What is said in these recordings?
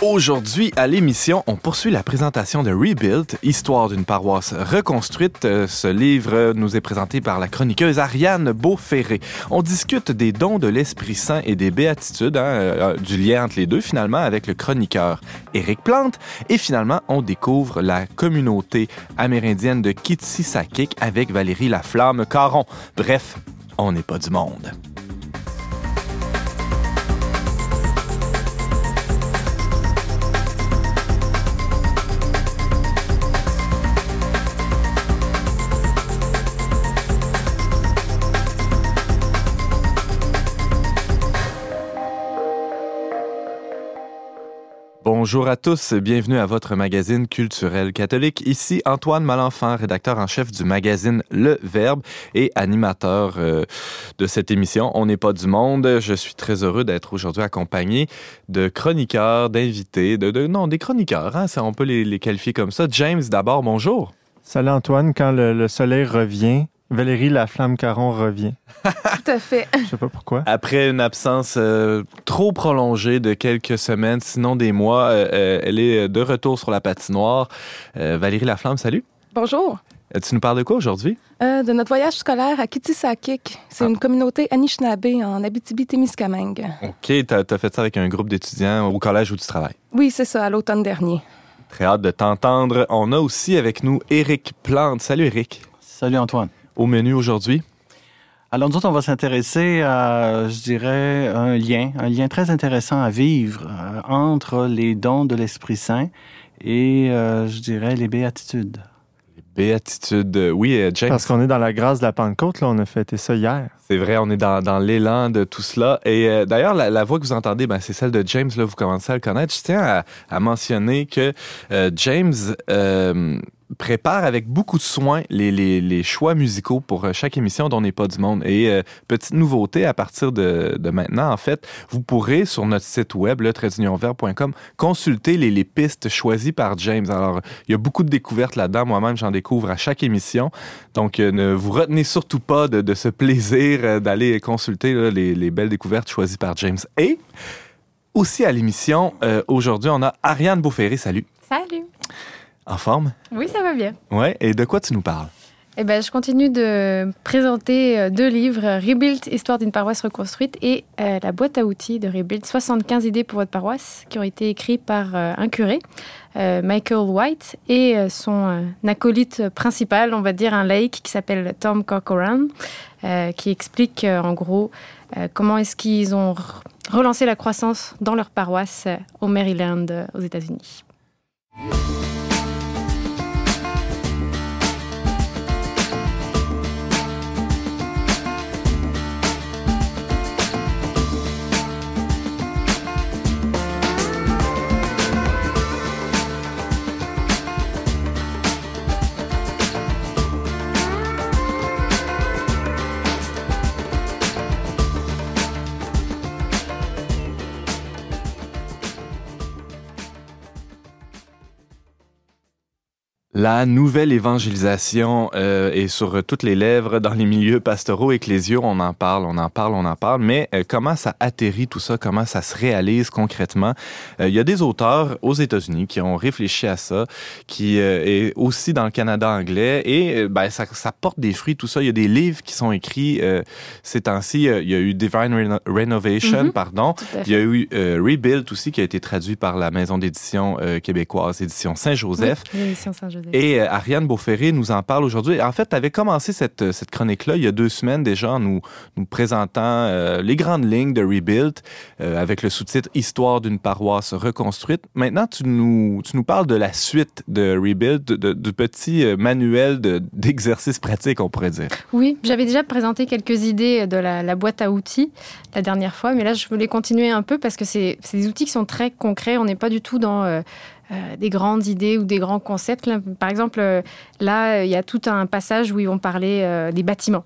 Aujourd'hui, à l'émission, on poursuit la présentation de Rebuild, Histoire d'une paroisse reconstruite. Euh, ce livre nous est présenté par la chroniqueuse Ariane Beauferré. On discute des dons de l'Esprit Saint et des béatitudes, hein, euh, du lien entre les deux finalement avec le chroniqueur Éric Plante. Et finalement, on découvre la communauté amérindienne de Kitsisakik avec Valérie Laflamme Caron. Bref, on n'est pas du monde. Bonjour à tous, bienvenue à votre magazine culturel catholique. Ici Antoine Malenfant, rédacteur en chef du magazine Le Verbe et animateur euh, de cette émission On n'est pas du monde. Je suis très heureux d'être aujourd'hui accompagné de chroniqueurs, d'invités, de, non, des chroniqueurs, hein, ça, on peut les, qualifier comme ça. James, d'abord, bonjour. Salut Antoine, quand le soleil revient, Valérie La Flamme Caron revient. Tout à fait. Je sais pas pourquoi. Après une absence euh, trop prolongée de quelques semaines, sinon des mois, euh, euh, elle est de retour sur la patinoire. Valérie Laflamme, salut. Bonjour. Tu nous parles de quoi aujourd'hui? de notre voyage scolaire à Kitisakik. C'est ah. une communauté Anishinaabe en Abitibi-Témiscamingue. OK. Tu as, fait ça avec un groupe d'étudiants au collège où tu travailles? Oui, c'est ça, à l'automne dernier. Très hâte de t'entendre. On a aussi avec nous Éric Plante. Salut, Éric. Salut, Antoine au menu aujourd'hui? Alors, nous autres, on va s'intéresser à, je dirais, un lien, un lien très intéressant à vivre euh, entre les dons de l'Esprit Saint et, euh, je dirais, les béatitudes. Les béatitudes, euh, oui, James. Parce qu'on est dans la grâce de la Pentecôte, là, on a fêté ça hier. C'est vrai, on est dans, dans l'élan de tout cela. Et d'ailleurs, la, voix que vous entendez, ben, c'est celle de James, là, vous commencez à le connaître. Je tiens à, à mentionner que James prépare avec beaucoup de soin les, les, choix musicaux pour euh, chaque émission dont n'est pas du monde. Et euh, petite nouveauté à partir de, de, maintenant, en fait, vous pourrez sur notre site web, le consulter les, les, pistes choisies par James. Alors, il y a beaucoup de découvertes là-dedans. Moi-même, j'en découvre à chaque émission. Donc, euh, ne vous retenez surtout pas de, de ce plaisir d'aller consulter les, les, belles découvertes choisies par James. Et aussi à l'émission, aujourd'hui, on a Ariane Beauferré. Salut. Salut. En forme? Oui, ça va bien. Ouais, et de quoi tu nous parles? Eh ben, je continue de présenter euh, deux livres, Rebuild, Histoire d'une paroisse reconstruite, et euh, la boîte à outils de Rebuild, 75 idées pour votre paroisse, qui ont été écrites par euh, un curé, Michael White, et son acolyte principal, on va dire un laïc, qui s'appelle Tom Corcoran, qui explique en gros comment est-ce qu'ils ont relancé la croissance dans leur paroisse au Maryland, aux États-Unis. La nouvelle évangélisation euh, est sur toutes les lèvres dans les milieux pastoraux ecclésiaux. On en parle, on en parle, on en parle. Mais euh, comment ça atterrit tout ça? Comment ça se réalise concrètement? Euh, il y a des auteurs aux États-Unis qui ont réfléchi à ça, qui est aussi dans le Canada anglais. Et ben, ça, ça, porte des fruits, tout ça. Il y a des livres qui sont écrits ces temps-ci. Il y a eu Divine Renovation, mm-hmm. pardon. Il y a eu Rebuild aussi, qui a été traduit par la maison d'édition québécoise, édition Saint-Joseph. Oui, Saint-Joseph. Et euh, Ariane Beauferré nous en parle aujourd'hui. En fait, tu avais commencé cette, euh, cette chronique-là il y a deux semaines déjà en nous, nous présentant euh, les grandes lignes de Rebuild avec le sous-titre Histoire d'une paroisse reconstruite. Maintenant, tu nous, tu nous parles de la suite de Rebuild, de, de, petits manuels d'exercices pratiques, on pourrait dire. Oui, j'avais déjà présenté quelques idées de la, la, boîte à outils la dernière fois, mais là, je voulais continuer un peu parce que c'est des outils qui sont très concrets. On n'est pas du tout dans euh, des grandes idées ou des grands concepts. par exemple, euh, là, il y a tout un passage où ils vont parler euh, des bâtiments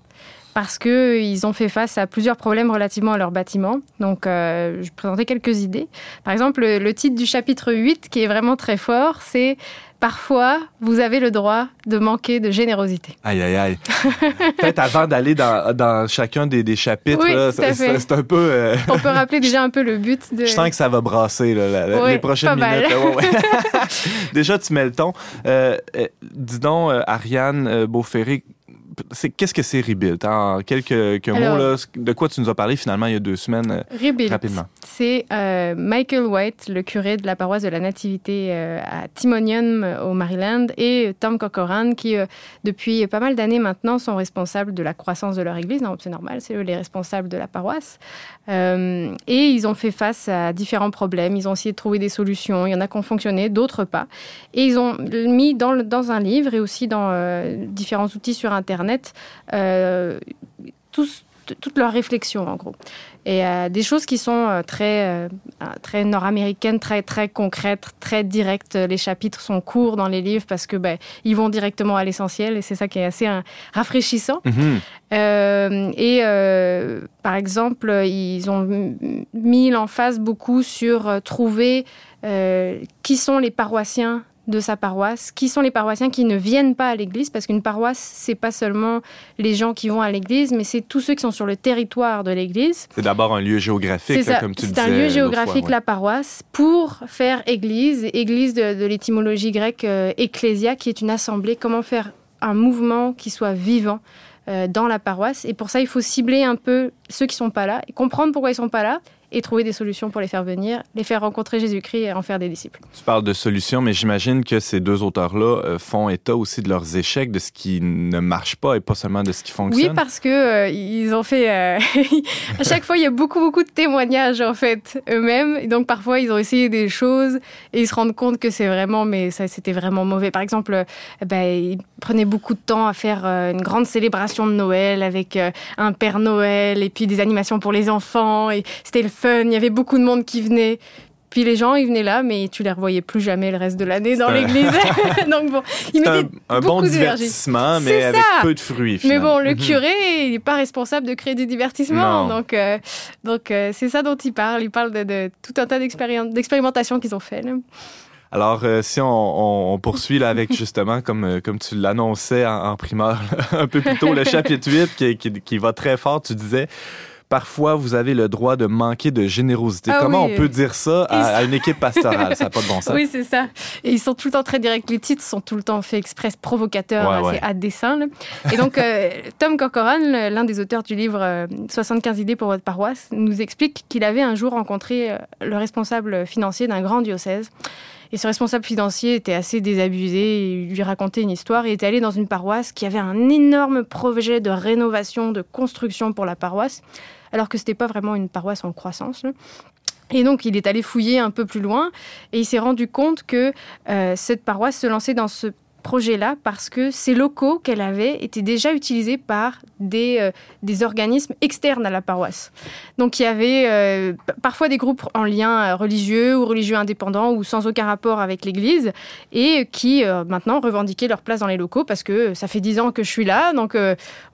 parce qu'ils ont fait face à plusieurs problèmes relativement à leurs bâtiments. Donc, je vais présenter quelques idées. Par exemple, le, titre du chapitre 8, qui est vraiment très fort, c'est parfois, vous avez le droit de manquer de générosité. Aïe, aïe, aïe. Peut-être avant d'aller dans, dans chacun des, des chapitres, Oui, c'est un peu... euh, On peut rappeler déjà un peu le but de... Je sens que ça va brasser là, la- les prochaines minutes. là, ouais, ouais. Déjà, tu mets le ton. Euh, euh, dis donc, Ariane Beauferré, c'est, qu'est-ce que c'est Rebuild? En quelques, quelques Alors- mots, là, de quoi tu nous as parlé finalement il y a deux semaines? euh, Rebuild. Rapidement? C'est euh, Michael White, le curé de la paroisse de la Nativité euh, à Timonium au Maryland, et Tom Corcoran, qui euh, depuis pas mal d'années maintenant sont responsables de la croissance de leur église. Non, c'est normal, c'est eux les responsables de la paroisse. Et ils ont fait face à différents problèmes. Ils ont essayé de trouver des solutions. Il y en a qui ont fonctionné, d'autres pas. Et ils ont mis dans, le- dans un livre et aussi dans différents outils sur Internet euh, tous- toutes leurs réflexions, en gros. Et euh, des choses qui sont euh, très, euh, très nord-américaines, très, très concrètes, très directes. Les chapitres sont courts dans les livres parce que ben, ils vont directement à l'essentiel et c'est ça qui est assez hein, rafraîchissant. Mhm. Euh, et par exemple, ils ont mis l'emphase beaucoup sur trouver qui sont les paroissiens de sa paroisse, qui sont les paroissiens qui ne viennent pas à l'église, parce qu'une paroisse, c'est pas seulement les gens qui vont à l'église, mais c'est tous ceux qui sont sur le territoire de l'église. C'est d'abord un lieu géographique, là, comme tu le C'est disais. un lieu géographique, fois, ouais. la paroisse, pour faire église, église de, de l'étymologie grecque euh, ecclésia, qui est une assemblée. Comment faire un mouvement qui soit vivant euh, dans la paroisse. Et pour ça, il faut cibler un peu ceux qui sont pas là, et comprendre pourquoi ils sont pas là, et trouver des solutions pour les faire venir, les faire rencontrer Jésus-Christ et en faire des disciples. Tu parles de solutions, mais j'imagine que ces deux auteurs-là euh, font état aussi de leurs échecs, de ce qui ne marche pas et pas seulement de ce qui Oui, fonctionne. parce que euh, ils ont fait. euh, à chaque fois, il y a beaucoup, beaucoup de témoignages en fait eux-mêmes. Et donc parfois, ils ont essayé des choses et ils se rendent compte que c'est vraiment, mais ça, c'était vraiment mauvais. Par exemple, ben, ils prenaient beaucoup de temps à faire une grande célébration de Noël avec un Père Noël et puis des animations pour les enfants. Et c'était le fun. Il y avait beaucoup de monde qui venait. Puis les gens, ils venaient là, mais tu les revoyais plus jamais le reste de l'année dans l'église. donc bon, ils un, mettaient un bon beaucoup d'énergie. divertissement, mais avec ça. peu de fruits. Mais bon, le Mhm. curé, il n'est pas responsable de créer du divertissement. Non. Donc, euh, donc euh, c'est ça dont il parle. Il parle de, de tout un tas d'expérimentations qu'ils ont fait. là. Alors, euh, si on, on- on poursuit là avec justement, comme, comme tu l'annonçais en, en primeur là, un peu plus tôt, le chapitre 8 qui, qui, qui va très fort, tu disais. Parfois, vous avez le droit de manquer de générosité. Ah Comment oui. on peut dire ça à, Et ça- à une équipe pastorale? Ça n'a pas de bon sens. Oui, c'est ça. Et ils sont tout le temps très directs. Les titres sont tout le temps faits express, provocateurs, Ouais, là, ouais. à dessein. là. Et donc, euh, Tom Corcoran, l'un des auteurs du livre euh, 75 idées pour votre paroisse, nous explique qu'il avait un jour rencontré euh, le responsable financier d'un grand diocèse. Et ce responsable financier était assez désabusé. Il lui racontait une histoire. Il était allé dans une paroisse qui avait un énorme projet de rénovation, de construction pour la paroisse, alors que c'était pas vraiment une paroisse en croissance. là. Et donc, il est allé fouiller un peu plus loin et il s'est rendu compte que euh, cette paroisse se lançait dans ce projet-là parce que ces locaux qu'elle avait étaient déjà utilisés par des, euh, des organismes externes à la paroisse. Donc il y avait euh, parfois des groupes en lien euh, religieux ou religieux indépendants ou sans aucun rapport avec l'Église et qui euh, maintenant revendiquaient leur place dans les locaux parce que ça fait dix ans que je suis là, donc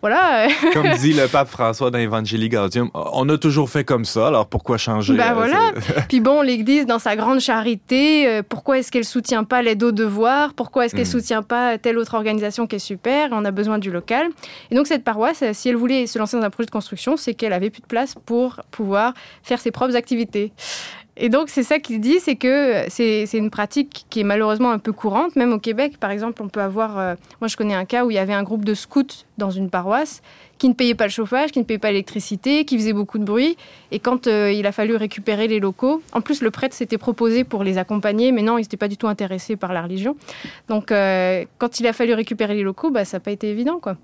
voilà. Comme dit le pape François dans Evangelii Gaudium, on a toujours fait comme ça, alors pourquoi changer? Euh, voilà. Puis bon, l'Église, dans sa grande charité, pourquoi est-ce qu'elle soutient pas l'aide aux devoirs? Pourquoi est-ce qu'elle Mm. soutient pas telle autre organisation qui est super On a besoin du local. Et donc cette paroisse, euh, si elle voulait se lancer dans un projet de construction, c'est qu'elle avait plus de place pour pouvoir faire ses propres activités. Et donc c'est ça qu'il dit, c'est que c'est c'est une pratique qui est malheureusement un peu courante, même au Québec par exemple, on peut avoir, euh, moi je connais un cas où il y avait un groupe de scouts dans une paroisse qui ne payait pas le chauffage, qui ne payait pas l'électricité, qui faisait beaucoup de bruit. Et quand euh, il a fallu récupérer les locaux, en plus le prêtre s'était proposé pour les accompagner, mais non, il n'était pas du tout intéressé par la religion. Donc euh, quand il a fallu récupérer les locaux, bah, ça n'a pas été évident. quoi.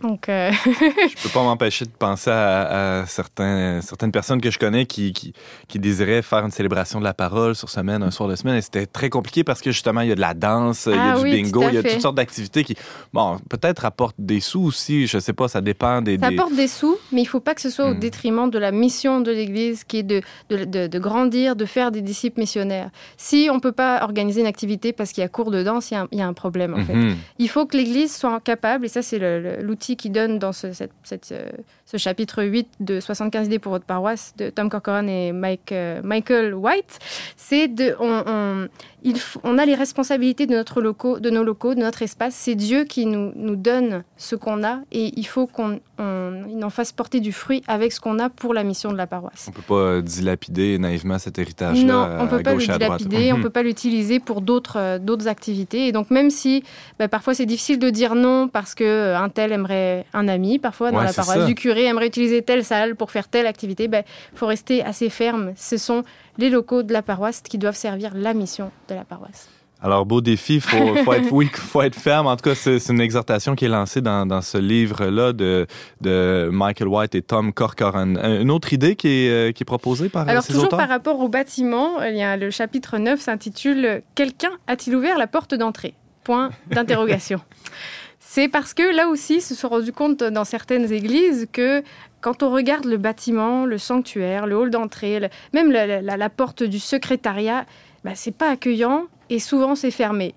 Donc, euh, Je peux pas m'empêcher de penser à, à certains, certaines personnes que je connais qui, qui, qui désiraient faire une célébration de la parole sur semaine, un soir de semaine. Et c'était très compliqué parce que justement, il y a de la danse, il y a Ah du bingo, il y a toutes sortes d'activités qui, bon, peut-être apportent des sous aussi. Je sais pas, ça dépend des. ça des- apporte des sous, mais il ne faut pas que ce soit au Hmm. détriment de la mission de l'Église, qui est de, de, de- de grandir, de faire des disciples missionnaires. Si on ne peut pas organiser une activité parce qu'il y a cours de danse, il y a un, il y a un problème en fait. Mhm. Il faut que l'Église soit capable, et ça c'est l'outil qui donne dans ce, cette- cette, euh, ce chapitre 8 de 75 idées pour votre paroisse de Tom Corcoran et Mike, euh, Michael White, c'est de, on, on- il on a les responsabilités de, notre locaux, de nos locaux, de notre espace. C'est Dieu qui nous, nous donne ce qu'on a et il faut qu'on on- il en fasse porter du fruit avec ce qu'on a pour la mission de la paroisse. On peut pas dilapider naïvement cet héritage-là Non, on peut pas le gauche dilapider, on Mhm. peut pas l'utiliser pour d'autres euh, d'autres activités. Et donc même si bah, parfois c'est difficile de dire non parce que euh, un tel aimerait un ami, parfois dans Ouais, la paroisse ça. du curé aimerait utiliser telle salle pour faire telle activité, il faut rester assez ferme. Ce sont les locaux de la paroisse qui doivent servir la mission de la paroisse. Alors, beau défi, faut, faut être, oui, faut être ferme. En tout cas, c'est une exhortation qui est lancée dans, dans ce livre-là de, de Michael White et Tom Corcoran. Euh, Une autre idée qui est, euh, qui est proposée par euh, Alors ces toujours auteurs? par rapport au bâtiment, il y a le chapitre 9 s'intitule Quelqu'un a-t-il ouvert la porte d'entrée? Point d'interrogation. C'est parce que là aussi, se sont rendus compte dans certaines églises que quand on regarde le bâtiment, le sanctuaire, le hall d'entrée, même la porte du secrétariat, bah, c'est pas accueillant et souvent c'est fermé.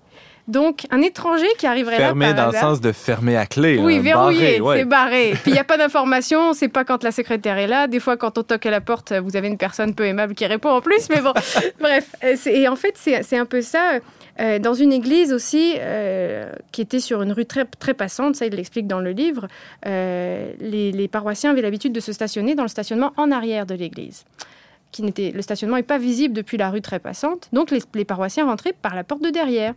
Donc un étranger qui arriverait Fermé là dans par le hasard- sens de fermer à clé. oui, verrouillé, ouais. c'est barré. Puis il n'y a pas d'information, on ne sait pas quand la secrétaire est là. Des fois, quand on toque à la porte, vous avez une personne peu aimable qui répond en plus, mais bon, bref. euh, c'est- Et en fait, c'est c'est un peu ça. Euh, dans une église aussi, euh, qui était sur une rue très, très passante, ça il l'explique dans le livre, euh, les, les paroissiens avaient l'habitude de se stationner dans le stationnement en arrière de l'église. Qui n'était, le stationnement n'est pas visible depuis la rue très passante, donc les, les paroissiens rentraient par la porte de derrière.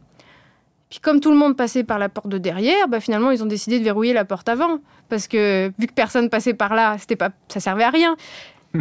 Puis comme tout le monde passait par la porte de derrière, bah finalement ils ont décidé de verrouiller la porte avant parce que vu que personne passait par là, c'était pas ça servait à rien.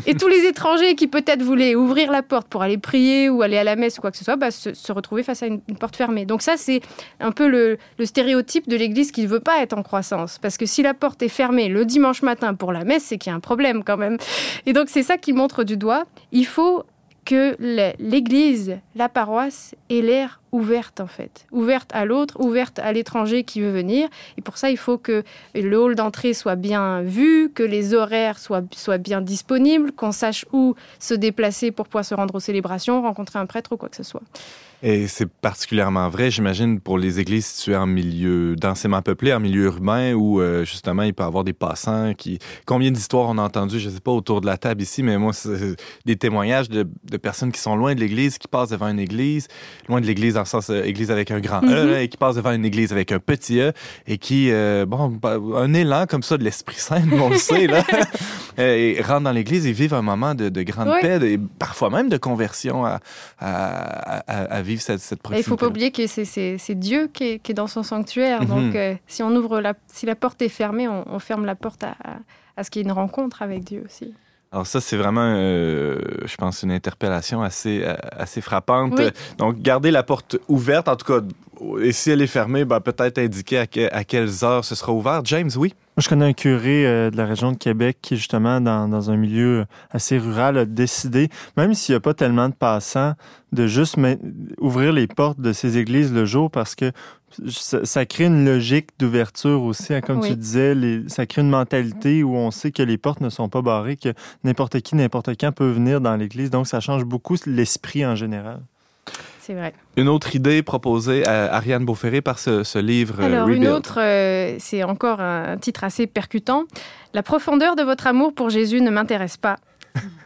Et tous les étrangers qui peut-être voulaient ouvrir la porte pour aller prier ou aller à la messe ou quoi que ce soit, bah, se, retrouvaient face à une, porte fermée. Donc ça, c'est un peu le, le stéréotype de l'Église qui ne veut pas être en croissance. Parce que si la porte est fermée le dimanche matin pour la messe, c'est qu'il y a un problème quand même. Et donc c'est ça qui montre du doigt. Il faut que l'Église, la paroisse, ait l'air ouverte en fait. Ouverte à l'autre, ouverte à l'étranger qui veut venir. Et pour ça, il faut que le hall d'entrée soit bien vu, que les horaires soient, soient bien disponibles, qu'on sache où se déplacer pour pouvoir se rendre aux célébrations, rencontrer un prêtre ou quoi que ce soit. Et c'est particulièrement vrai, j'imagine, pour les églises situées en milieu densément peuplé, en milieu urbain, où euh, justement il peut y avoir des passants qui. Combien d'histoires on a entendu, je ne sais pas, autour de la table ici, mais moi, c'est des témoignages de, de personnes qui sont loin de l'église, qui passent devant une église, loin de l'église dans le sens euh, église avec un grand E, Mhm. là, et qui passent devant une église avec un petit E, et qui, euh, bon, bah, un élan comme ça de l'Esprit Saint, on le sait, là, euh, et rentrent dans l'église et vivent un moment de, de grande Oui. paix, et parfois même de conversion à, à, à- à vivre cette, cette Et il proximité. faut pas oublier que c'est- Dieu qui est, qui est dans son sanctuaire. Mhm. Donc, euh, si on ouvre la, si la porte est fermée, on, on ferme la porte à, à- à ce qu'il y ait une rencontre avec Dieu aussi. Alors ça, c'est vraiment, euh, je pense, une interpellation assez, euh, assez frappante. Oui. Donc, garder la porte ouverte, en tout cas, et si elle est fermée, ben, peut-être indiquer à, que- à quelles heures ce sera ouvert. James, oui? Moi, je connais un curé euh, de la région de Québec qui, justement, dans, dans un milieu assez rural, a décidé, même s'il n'y a pas tellement de passants, de juste ouvrir les portes de ces églises le jour parce que ça, ça crée une logique d'ouverture aussi. hein, comme Oui. tu disais, les- ça crée une mentalité où on sait que les portes ne sont pas barrées, que n'importe qui, n'importe quand peut venir dans l'église. Donc, ça change beaucoup l'esprit en général. C'est vrai. Une autre idée proposée à Ariane Beauferré par ce, ce livre, euh, Alors, une autre, euh, c'est encore un titre assez percutant. La profondeur de votre amour pour Jésus ne m'intéresse pas.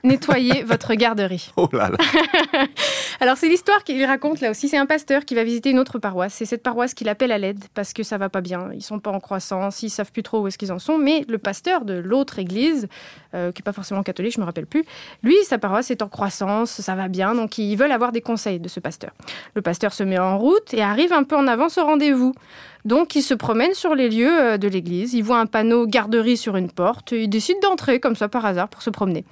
Nettoyez votre garderie. Oh là là! Alors, c'est l'histoire qu'il raconte là aussi. C'est un pasteur qui va visiter une autre paroisse. C'est cette paroisse qu'il appelle à l'aide parce que ça va pas bien. Ils sont pas en croissance, ils savent plus trop où est-ce qu'ils en sont. Mais le pasteur de l'autre église, euh, qui est pas forcément catholique, je me rappelle plus, lui, sa paroisse est en croissance, ça va bien. Donc, ils veulent avoir des conseils de ce pasteur. Le pasteur se met en route et arrive un peu en avance au rendez-vous. Donc, il se promène sur les lieux euh, de l'église. Il voit un panneau garderie sur une porte. Il décide d'entrer comme ça par hasard pour se promener.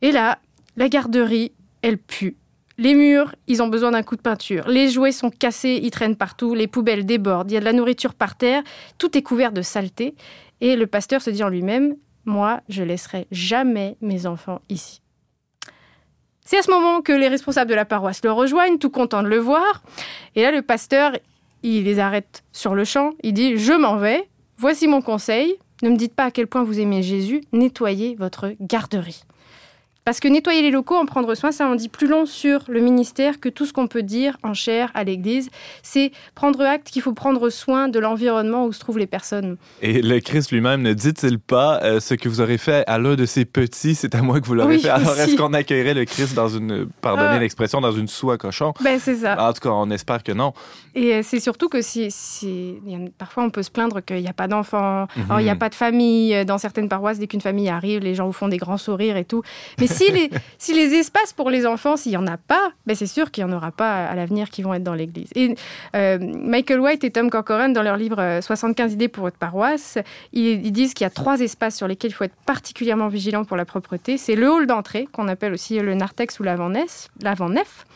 Et là, la garderie, elle pue. Les murs, ils ont besoin d'un coup de peinture. Les jouets sont cassés, ils traînent partout. Les poubelles débordent. Il y a de la nourriture par terre. Tout est couvert de saleté. Et le pasteur se dit en lui-même Moi, je laisserai jamais mes enfants ici. C'est à ce moment que les responsables de la paroisse le rejoignent, tout contents de le voir. Et là, le pasteur, il les arrête sur le champ. Il dit Je m'en vais. Voici mon conseil. Ne me dites pas à quel point vous aimez Jésus. Nettoyez votre garderie. Parce que nettoyer les locaux, en prendre soin, ça en dit plus long sur le ministère que tout ce qu'on peut dire en chair à l'Église. C'est prendre acte qu'il faut prendre soin de l'environnement où se trouvent les personnes. Et le Christ lui-même ne dit-il pas euh, ce que vous aurez fait à l'un de ses petits, c'est à moi que vous l'aurez Oui, fait. Alors est-ce qu'on accueillerait le Christ dans une, pardonnez Ah. l'expression, dans une soie cochon? Ben, c'est ça. En tout cas, on espère que non. Et euh, c'est surtout que si, parfois on peut se plaindre qu'il n'y a pas d'enfants, Mhm. il n'y a pas de famille. Euh, Dans certaines paroisses, dès qu'une famille arrive, les gens vous font des grands sourires et tout. Mais si les, si les espaces pour les enfants, s'il n'y en a pas, ben c'est sûr qu'il n'y en aura pas à l'avenir qui vont être dans l'église. Et euh, Michael White et Tom Corcoran, dans leur livre euh, 75 idées pour votre paroisse, ils, ils disent qu'il y a trois espaces sur lesquels il faut être particulièrement vigilant pour la propreté. C'est le hall d'entrée, qu'on appelle aussi le narthex ou l'avant-nef,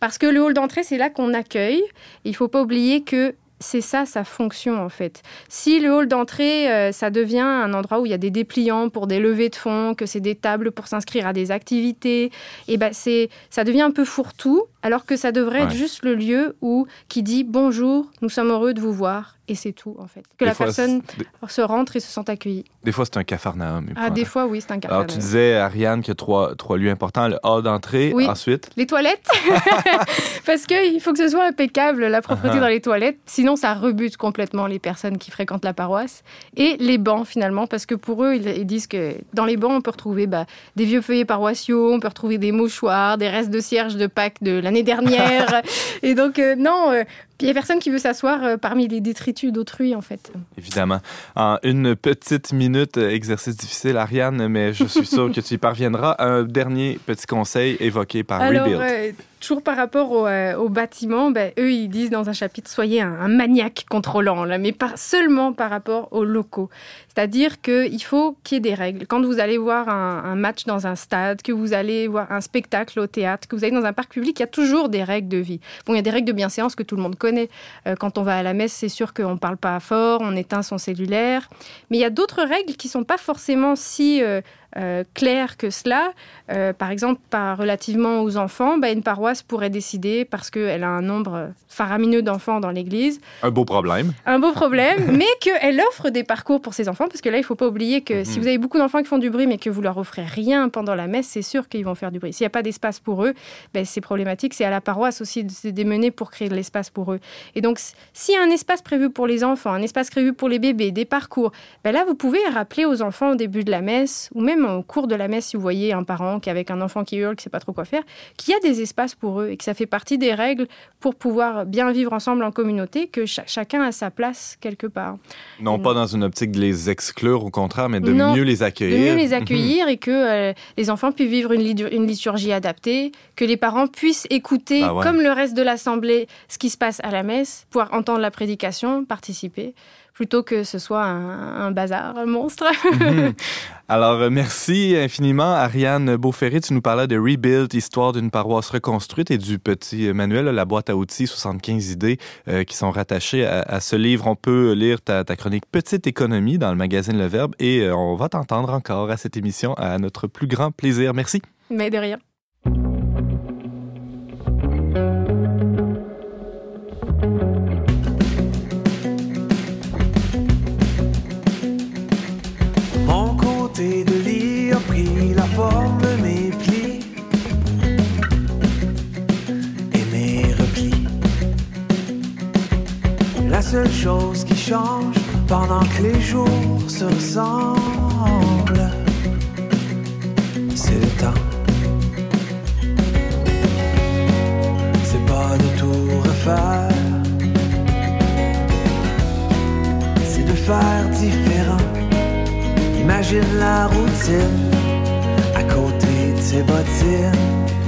parce que le hall d'entrée, c'est là qu'on accueille. Il faut pas oublier que c'est ça sa fonction en fait. Si le hall d'entrée, euh, ça devient un endroit où il y a des dépliants pour des levées de fonds, que c'est des tables pour s'inscrire à des activités, et ben c'est ça devient un peu fourre-tout, alors que ça devrait être juste le lieu où qui dit bonjour, nous sommes heureux de vous voir, et c'est tout en fait. Que Des la fois, personne se rentre et se sente accueillie. des fois, c'est un capharnaüm. Ah, des fois oui, c'est un cas. Alors, tu disais, Ariane, qu'il y a trois, trois lieux importants. Le hall d'entrée, Oui. ensuite? Les toilettes Parce qu'il faut que ce soit impeccable, la propreté Ah. dans les toilettes. Sinon, ça rebute complètement les personnes qui fréquentent la paroisse. Et les bancs, finalement, parce que pour eux, ils, ils disent que dans les bancs, on peut retrouver bah, des vieux feuillets paroissiaux, on peut retrouver des mouchoirs, des restes de cierges de Pâques de l'année dernière. Et donc, euh, non, euh, il n'y a personne qui veut s'asseoir euh, parmi les détritus d'autrui, en fait. Évidemment. En une petite minute, exercice difficile, Ariane, mais je suis sûr que tu y parviendras. Un dernier petit conseil évoqué par Alors, Rebuild. euh, toujours par rapport au, euh, bâtiment, ben, eux, ils disent dans un chapitre, soyez un, maniaque contrôlant, là, mais pas seulement par rapport aux locaux. C'est-à-dire qu'il faut qu'il y ait des règles. Quand vous allez voir un, un match dans un stade, que vous allez voir un spectacle au théâtre, que vous allez dans un parc public, il y a toujours des règles de vie. Bon, il y a des règles de bienséance que tout le monde connaît. Euh, quand on va à la messe, c'est sûr qu'on ne parle pas fort, on éteint son cellulaire. Mais il y a d'autres règles qui ne sont pas forcément si euh, euh, claires que cela. Euh, par exemple, par, relativement aux enfants, bah, une paroisse pourrait décider, parce qu'elle a un nombre faramineux d'enfants dans l'église, Un beau problème. un beau problème, mais qu'elle offre des parcours pour ses enfants, parce que là, il ne faut pas oublier que si Mhm. vous avez beaucoup d'enfants qui font du bruit, mais que vous leur offrez rien pendant la messe, c'est sûr qu'ils vont faire du bruit. S'il n'y a pas d'espace pour eux, ben, c'est problématique. C'est à la paroisse aussi de se démener pour créer de l'espace pour eux. Et donc, s'il y a un espace prévu pour les enfants, un espace prévu pour les bébés, des parcours, ben là, vous pouvez rappeler aux enfants au début de la messe, ou même au cours de la messe, si vous voyez un parent qui avec un enfant qui hurle, qui ne sait pas trop quoi faire, qu'il y a des espaces pour eux et que ça fait partie des règles pour pouvoir bien vivre ensemble en communauté, que cha- chacun a sa place quelque part. Non pas dans une optique de les exclure, au contraire, mais de Non, mieux les De accueillir. mieux les Mhm. accueillir et que euh, les enfants puissent vivre une, liturgie adaptée, que les parents puissent écouter, Ah ouais. comme le reste de l'assemblée, ce qui se passe à la messe, pouvoir entendre la prédication, participer, plutôt que ce soit un, un bazar, un monstre. Mhm. Alors, euh, merci infiniment, Ariane Beauferré. Tu nous parlais de Rebuild, histoire d'une paroisse reconstruite et du petit manuel, la boîte à outils, 75 idées euh, qui sont rattachées à, à ce livre. On peut lire ta, ta chronique Petite économie dans le magazine Le Verbe et euh, on va t'entendre encore à cette émission à notre plus grand plaisir. Merci. Mais de rien. Seule chose qui change pendant que les jours se ressemblent, c'est le temps. C'est pas de tout refaire, c'est de faire différent. Imagine la routine à côté de ses bottines.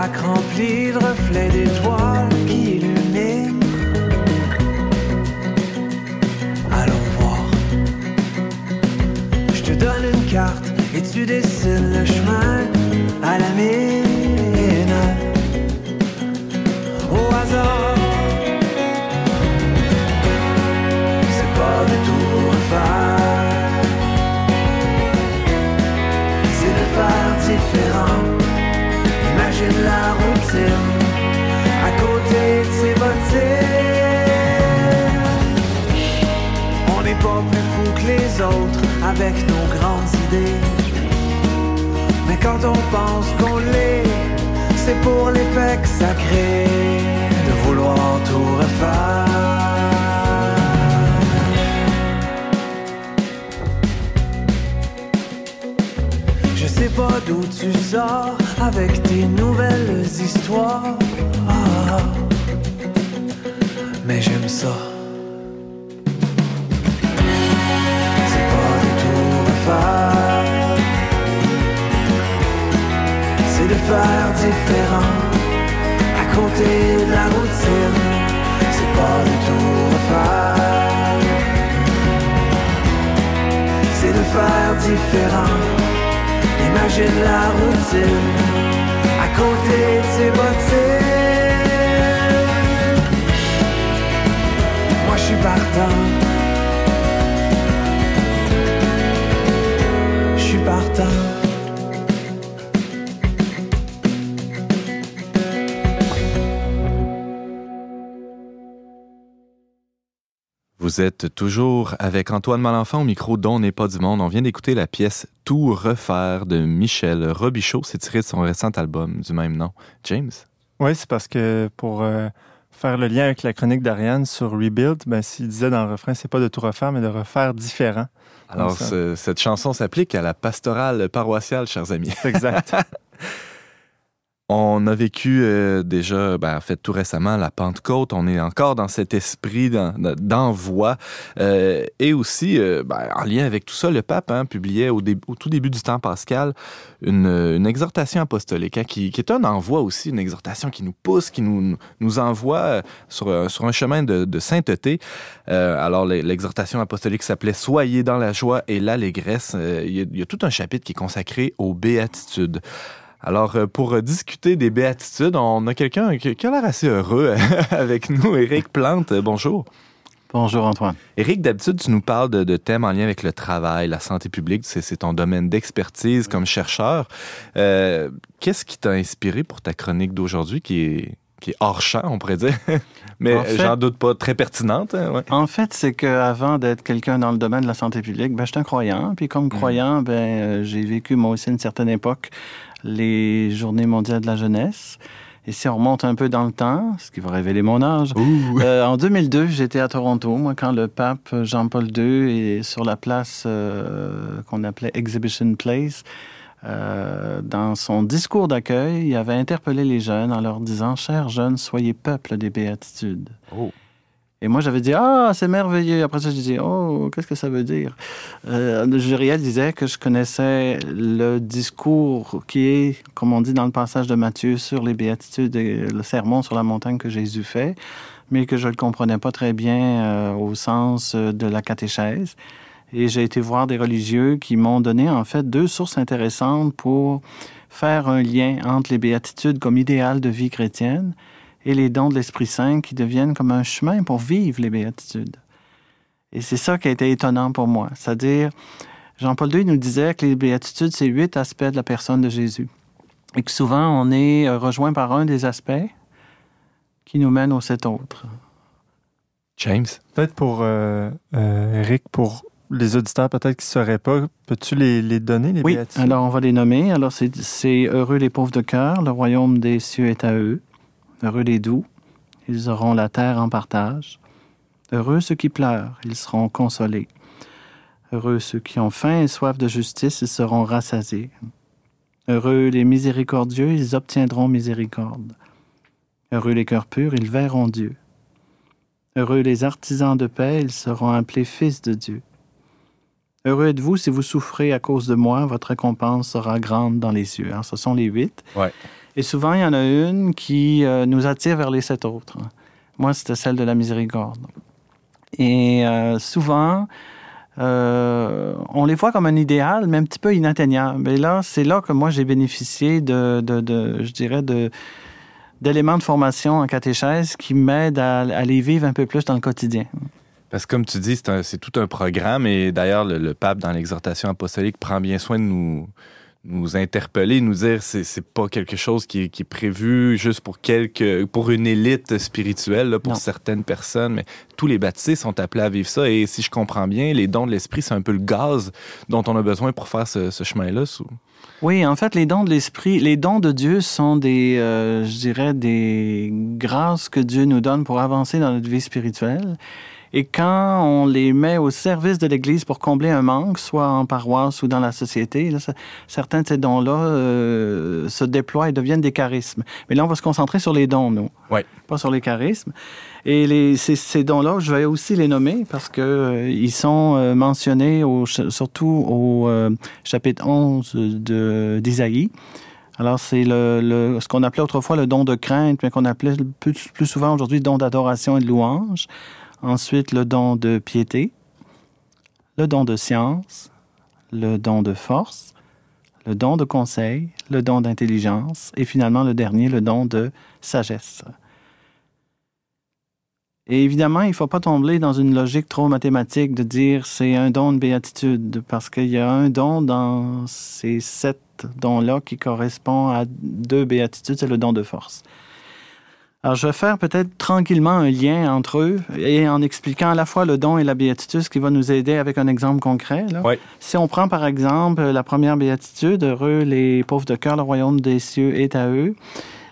Lacs remplis de reflets d'étoiles qui illuminent. Allons voir. Je te donne une carte et tu dessines le chemin à la mine au hasard. À côté de ses bottines. les autres avec nos grandes idées. Mais quand on pense qu'on l'est, c'est pour que ça crée de vouloir tout refaire. Je sais pas d'où tu sors avec tes nouvelles histoires. Ah, mais j'aime ça. C'est pas du tout refaire. C'est de faire différent à côté de la routine. C'est pas du tout refaire. C'est de faire différent. Imagine la routine à côté de ses bottines. Moi je suis partant. Je suis partant. Vous êtes toujours avec Antoine Malenfant au micro dont n'est pas du monde. On vient d'écouter la pièce Tout refaire de Michel Robichaud. C'est tiré de son récent album du même nom. James? Oui, c'est parce que pour euh, faire le lien avec la chronique d'Ariane sur Rebuild, ben, s'il disait dans le refrain, c'est pas de tout refaire, mais de refaire différent. Alors, ça. ce- cette chanson s'applique à la pastorale paroissiale, chers amis. C'est exact. On a vécu euh, déjà, ben, en fait, tout récemment, la Pentecôte. On est encore dans cet esprit d'en- d'envoi. Euh, et aussi, euh, ben, en lien avec tout ça, le pape hein, publiait au, tout début du temps pascal une, une exhortation apostolique hein, qui, qui est un envoi aussi, une exhortation qui nous pousse, qui nous, nous envoie euh, sur, sur un chemin de, de sainteté. Euh, alors, le- l'exhortation apostolique s'appelait Soyez dans la joie et l'allégresse. Il y, il y a tout un chapitre qui est consacré aux béatitudes. Alors, euh, pour euh, discuter des béatitudes, on a quelqu'un qui, a l'air assez heureux avec nous, Éric Plante. Bonjour. Bonjour Antoine. Éric, d'habitude, tu nous parles de, de thèmes en lien avec le travail, la santé publique. C'est ton domaine d'expertise comme chercheur. Euh, Qu'est-ce qui t'a inspiré pour ta chronique d'aujourd'hui qui est, qui est hors champ, on pourrait dire? Mais En fait- j'en doute pas, très pertinente. hein, ouais. En fait, c'est qu'avant d'être quelqu'un dans le domaine de la santé publique, ben, j'étais un croyant. Puis comme croyant, ben, j'ai vécu moi aussi une certaine époque les Journées mondiales de la jeunesse. Et si on remonte un peu dans le temps, ce qui va révéler mon âge, euh, en 2002, j'étais à Toronto, moi, quand le pape Jean-Paul II est sur la place euh, qu'on appelait Exhibition Place. Euh, dans son discours d'accueil, il avait interpellé les jeunes en leur disant Chers jeunes, soyez peuple des béatitudes. Oh. Et moi, j'avais dit Ah, c'est merveilleux. Après ça, j'ai dit Oh, qu'est-ce que ça veut dire? Euh, Le jury disait que je connaissais le discours qui est, comme on dit dans le passage de Matthieu, sur les béatitudes et le sermon sur la montagne que Jésus fait, mais que je ne le comprenais pas très bien euh, au sens euh, de la catéchèse. Et j'ai été voir des religieux qui m'ont donné en fait deux sources intéressantes pour faire un lien entre les béatitudes comme idéal de vie chrétienne et les dons de l'Esprit Saint qui deviennent comme un chemin pour vivre les béatitudes. Et c'est ça qui a été étonnant pour moi. C'est-à-dire, Jean-Paul II nous disait que les béatitudes, c'est huit aspects de la personne de Jésus. Et que souvent, on est euh, rejoint par un des aspects qui nous mène aux sept autres. James? Peut-être pour euh, euh, Eric, pour les auditeurs peut-être qui ne sauraient pas, peux-tu les, les donner, les Oui, béatitudes? alors on va les nommer. Alors, c'est c'est heureux les pauvres de cœur, le royaume des cieux est à eux. Heureux les doux, ils auront la terre en partage. Heureux ceux qui pleurent, ils seront consolés. Heureux ceux qui ont faim et soif de justice, ils seront rassasiés. Heureux les miséricordieux, ils obtiendront miséricorde. Heureux les cœurs purs, ils verront Dieu. Heureux les artisans de paix, ils seront appelés fils de Dieu. Heureux êtes-vous si vous souffrez à cause de moi, votre récompense sera grande dans les cieux. Alors, ce sont les huit. Ouais. Et souvent, il y en a une qui euh, nous attire vers les sept autres. Moi, c'était celle de la miséricorde. Et euh, souvent, euh, on les voit comme un idéal, mais un petit peu inatteignable. Et là, c'est là que moi, j'ai bénéficié de, de, de, je dirais, de d'éléments de formation en catéchèse qui m'aident à, à les vivre un peu plus dans le quotidien. Parce que comme tu dis, c'est tout un programme et d'ailleurs, le, le pape, dans l'exhortation apostolique, prend bien soin de nous, nous interpeller, nous dire c'est c'est pas quelque chose qui est, qui est prévu juste pour quelques pour une élite spirituelle là, pour Non. certaines personnes, mais tous les baptisés sont appelés à vivre ça et si je comprends bien, les dons de l'esprit c'est un peu le gaz dont on a besoin pour faire ce, ce chemin-là. Oui, en fait, les dons de l'esprit, les dons de Dieu sont des, euh, je dirais, des grâces que Dieu nous donne pour avancer dans notre vie spirituelle. Et quand on les met au service de l'Église pour combler un manque, soit en paroisse ou dans la société, là, ça- certains de ces dons-là euh, se déploient et deviennent des charismes. Mais là, on va se concentrer sur les dons, nous, Ouais. pas sur les charismes. Et les, ces, ces dons-là, je vais aussi les nommer parce que euh, ils sont euh, mentionnés au, surtout au chapitre 11 de- d'Isaïe. Alors, c'est le, le- ce qu'on appelait autrefois le don de crainte, mais qu'on appelait plus, plus souvent aujourd'hui le don d'adoration et de louange. Ensuite, le don de piété, le don de science, le don de force, le don de conseil, le don d'intelligence et finalement le dernier, le don de sagesse. Et évidemment, il ne faut pas tomber dans une logique trop mathématique de dire c'est un don de béatitude, parce qu'il y a un don dans ces sept dons-là qui correspond à deux béatitudes, c'est le don de force. Alors, je vais faire peut-être tranquillement un lien entre eux et en expliquant à la fois le don et la béatitude, ce qui va nous aider avec un exemple concret. là. Ouais. Si on prend par exemple la première béatitude, heureux les pauvres de cœur, le royaume des cieux est à eux.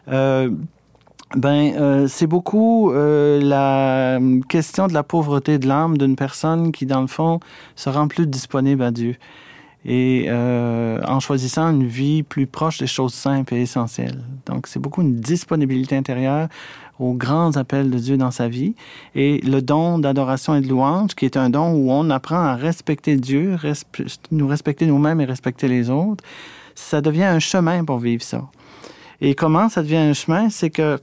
Euh, ben, euh, c'est beaucoup euh, la question de la pauvreté de l'âme d'une personne qui, dans le fond, se rend plus disponible à Dieu. Et euh, en choisissant une vie plus proche des choses simples et essentielles. Donc, c'est beaucoup une disponibilité intérieure aux grands appels de Dieu dans sa vie. Et le don d'adoration et de louange, qui est un don où on apprend à respecter Dieu, nous respecter nous-mêmes et respecter les autres, ça devient un chemin pour vivre ça. Et comment ça devient un chemin? C'est que